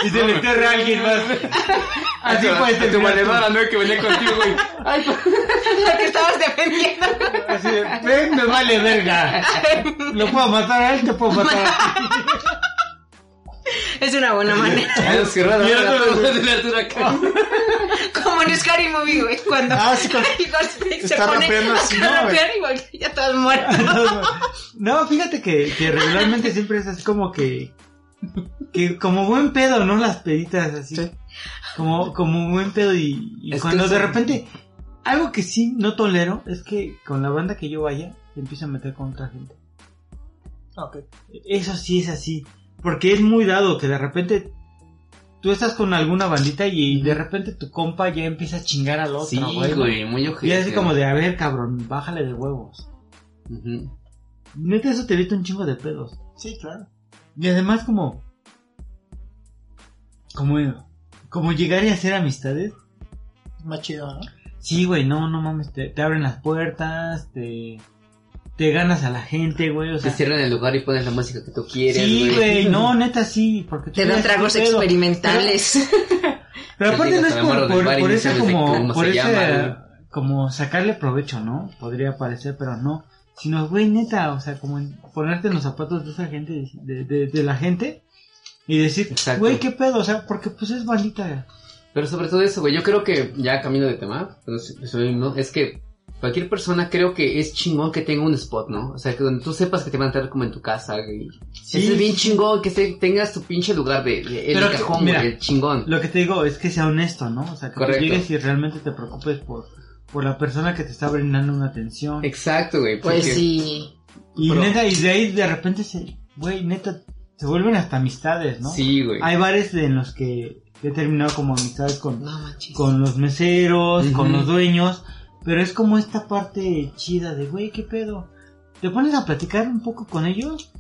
Y se le enterra a alguien más. Así puede a tu valedora, ¿no? Que venía contigo, güey. Ay, lo que estabas defendiendo. Así de, ven, me vale verga. Lo puedo matar a él, te puedo matar a ti. Es una buena manera. Ay, los que de Arturo acá. Como en Scary Movie, güey, cuando Ah, sí, con- se, se pone rapeando así, ¿no, rapear y güey, ya todos muertos. No, fíjate que, que regularmente siempre es así como que... Que como buen pedo, ¿no? Las peditas así. Sí. Como, como buen pedo y, que cuando de repente... Algo que sí no tolero es que con la banda que yo vaya, se empieza a meter con otra gente. Ok. Eso sí es así. Porque es muy dado que de repente tú estás con alguna bandita y de repente tu compa ya empieza a chingar al otro, Sí, güey. güey, muy ojete. Y así como de, a ver, cabrón, bájale de huevos. Ujú. Neta, eso te evita un chingo de pedos. Sí, claro. Y además como... Como... Como llegar y hacer amistades. Es más chido, ¿no? Sí, güey, no, no mames, te, te abren las puertas, te... Te ganas a la gente, güey, o Te sea... cierran el lugar y pones la música que tú quieres, Sí, güey, no, neta, sí, porque... Te dan tragos experimentales. Pero aparte no es por, por, de como, por se esa, llama, como sacarle provecho, ¿no? Podría parecer, pero no. Sino, güey, neta, o sea, como ponerte en los zapatos de esa gente, de, de, de la gente, y decir, Exacto. güey, qué pedo, o sea, porque pues es bandita. Pero sobre todo eso, güey, yo creo que ya camino de tema, pero sí, eso mismo, es que cualquier persona creo que es chingón que tenga un spot, ¿no? O sea, que donde tú sepas que te van a traer como en tu casa, güey. Sí, es bien chingón que se- tengas tu pinche lugar de, de- el cajón, mira, güey, el chingón. Lo que te digo es que sea honesto, ¿no? O sea, que tú Correcto. llegues y realmente te preocupes por, por la persona que te está brindando una atención. Exacto, güey. Pues porque- sí. Y Pero- neta, y de ahí de repente se, güey, neta, se vuelven hasta amistades, ¿no? Sí, güey. Hay bares en los que he terminado como amistades con, No con los meseros, con los dueños, pero es como esta parte chida de, güey, ¿qué pedo? Te pones a platicar un poco con ellos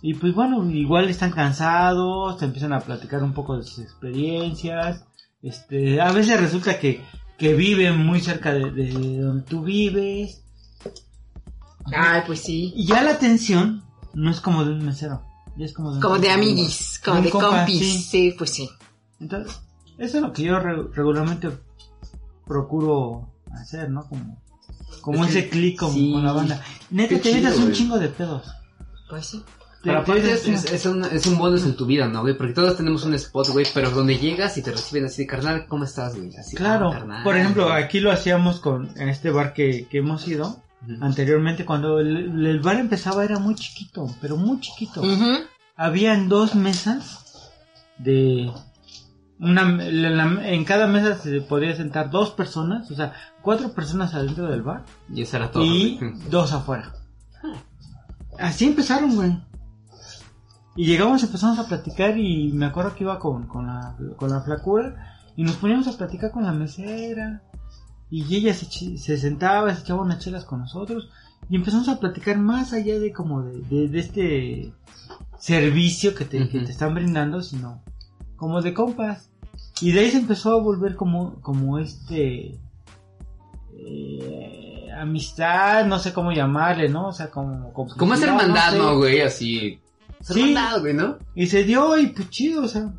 y pues bueno, igual están cansados, te empiezan a platicar un poco de sus experiencias, este, a veces resulta que, que viven muy cerca de, de donde tú vives Ay, pues sí. y ya la atención no es como de un mesero, ya es como de Como de amiguis, como de compis. sí. Sí, pues sí. Entonces, eso es lo que yo re- regularmente procuro hacer, ¿no? Como, como Es que- ese clic con, sí. con la banda. Neta, Qué te evitas un chingo de pedos. Pues sí. Aparte te es, es, es un, es un bonus en tu vida, ¿no, güey? Porque todos tenemos un spot, güey, pero donde llegas y te reciben así, carnal, ¿cómo estás, güey? Así, Claro, ah, carnal. por ejemplo, aquí lo hacíamos con en este bar que, que hemos ido. Anteriormente, cuando el, el bar empezaba, era muy chiquito, pero muy chiquito. Ujú. Habían dos mesas de una la- la- en cada mesa se podía sentar dos personas, o sea, cuatro personas adentro del bar Y eso era todo, y güey. dos afuera. Así empezaron, güey. Y llegamos, empezamos a platicar y me acuerdo que iba con, con, la, con la flacura y nos poníamos a platicar con la mesera y ella se, sentaba, se echaba unas chelas con nosotros y empezamos a platicar más allá de como de, de, de este servicio que te, que te están brindando, sino como de compas. Y de ahí se empezó a volver como, como este, eh, amistad, no sé cómo llamarle, ¿no? O sea, como... Como es hermandad, sé. ¿no, güey? Así. Es Sí. hermandad, güey, ¿no? Y se dio y pues chido, o sea,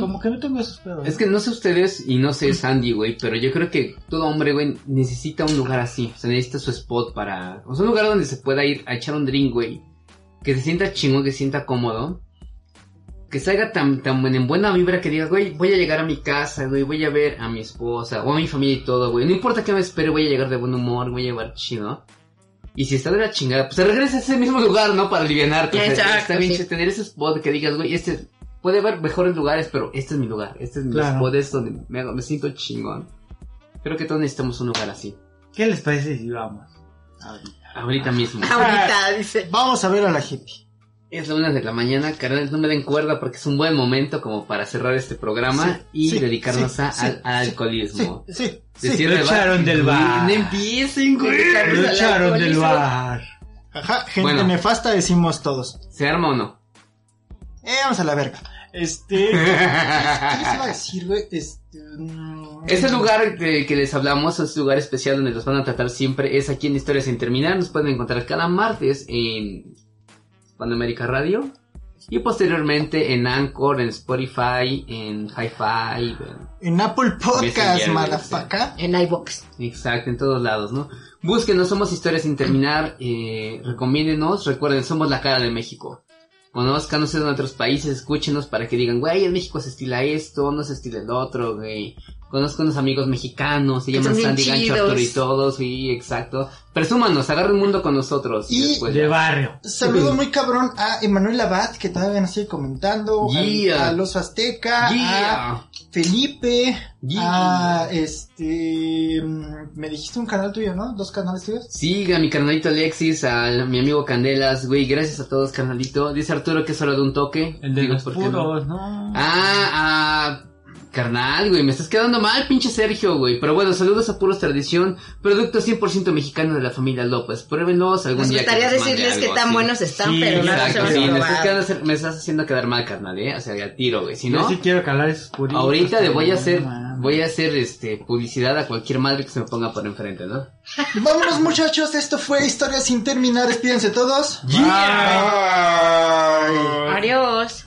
como que no tengo esos pedos. Es que no sé ustedes y no sé Sandy, güey, pero yo creo que todo hombre, güey, necesita un lugar así. O sea, necesita su spot para... O sea, un lugar donde se pueda ir a echar un drink, güey. Que se sienta chingón, que se sienta cómodo. Que salga tan, tan en buena vibra que digas, güey, voy a llegar a mi casa, güey, voy a ver a mi esposa o a mi familia y todo, güey. No importa que me espere, voy a llegar de buen humor, voy a llegar chido. Y si está de la chingada, pues te regresas a ese mismo lugar, ¿no? Para alivianarte. O sea, Exacto, está bien sí. tener ese spot que digas, güey, este puede haber mejores lugares, pero este es mi lugar, este es mi Claro. spot, es donde me, hago- me siento chingón. Creo que todos necesitamos un lugar así. ¿Qué les parece si vamos? Ahorita. Ahorita mismo. Ahorita, dice. Vamos a ver a la hippie. Es la una de la mañana, carnales, no me den cuerda porque es un buen momento como para cerrar este programa Sí, y sí, dedicarnos sí, a- sí, al, alcoholismo. Sí, sí, echaron del bar. No empiecen, güey. Lo echaron del bar. Ajá, gente Bueno. nefasta decimos todos. ¿Se arma o no? Eh, vamos a la verga. Este... ¿Qué les iba a decir, güey? Este... mm, Ese lugar de que les hablamos, ese lugar especial donde los van a tratar siempre, es aquí en Historias sin Terminar. Nos pueden encontrar cada martes en Panamérica Radio. Y posteriormente en Anchor, en Spotify, en Hi-Fi. en- En Apple Podcast, madafaca. En iBox. Exacto, en todos lados, ¿no? Búsquenos, somos Historias sin Terminar. Eh, recomiéndenos, recuerden, somos la cara de México. Conozcanos en otros países, escúchenos para que digan, güey, en México se estila esto, no se estila el otro, güey. Conozco unos amigos mexicanos, se Que llaman Sandy Gancho. Arturo y todos, sí, exacto. Presúmanos, agarren el mundo con nosotros. Y, Y- después De barrio. Saludo muy cabrón a Emanuel Abad, que todavía nos sigue comentando. Yeah. A, los Azteca. A Yeah. Felipe. Yeah. A este. mm, Me dijiste un canal tuyo, ¿no? Dos canales tuyos. Siga a mi carnalito Alexis, a mi amigo Candelas, güey, gracias a todos, carnalito. Dice Arturo que es hora de un toque. El de Digo, ¿no? Ah, ah, carnal, güey, me estás quedando mal, pinche Sergio, güey. Pero bueno, saludos a Puros Tradición, producto 100% mexicano de la familia López. Pruébenlos algún día. gustaría que decirles qué algo, tan sí. buenos están, Sí, pero no los Exacto, hemos sí, me estás, quedando me estás haciendo quedar mal, carnal, eh. O sea, ya tiro, güey. Si Yo no, sí quiero calar esos puritos. ahorita le voy a hacer, voy a hacer, este, publicidad a cualquier madre que se me ponga por enfrente, ¿no? Vámonos, muchachos. Esto fue Historia sin terminar. Despídense todos. Yeah. Bye. Adiós.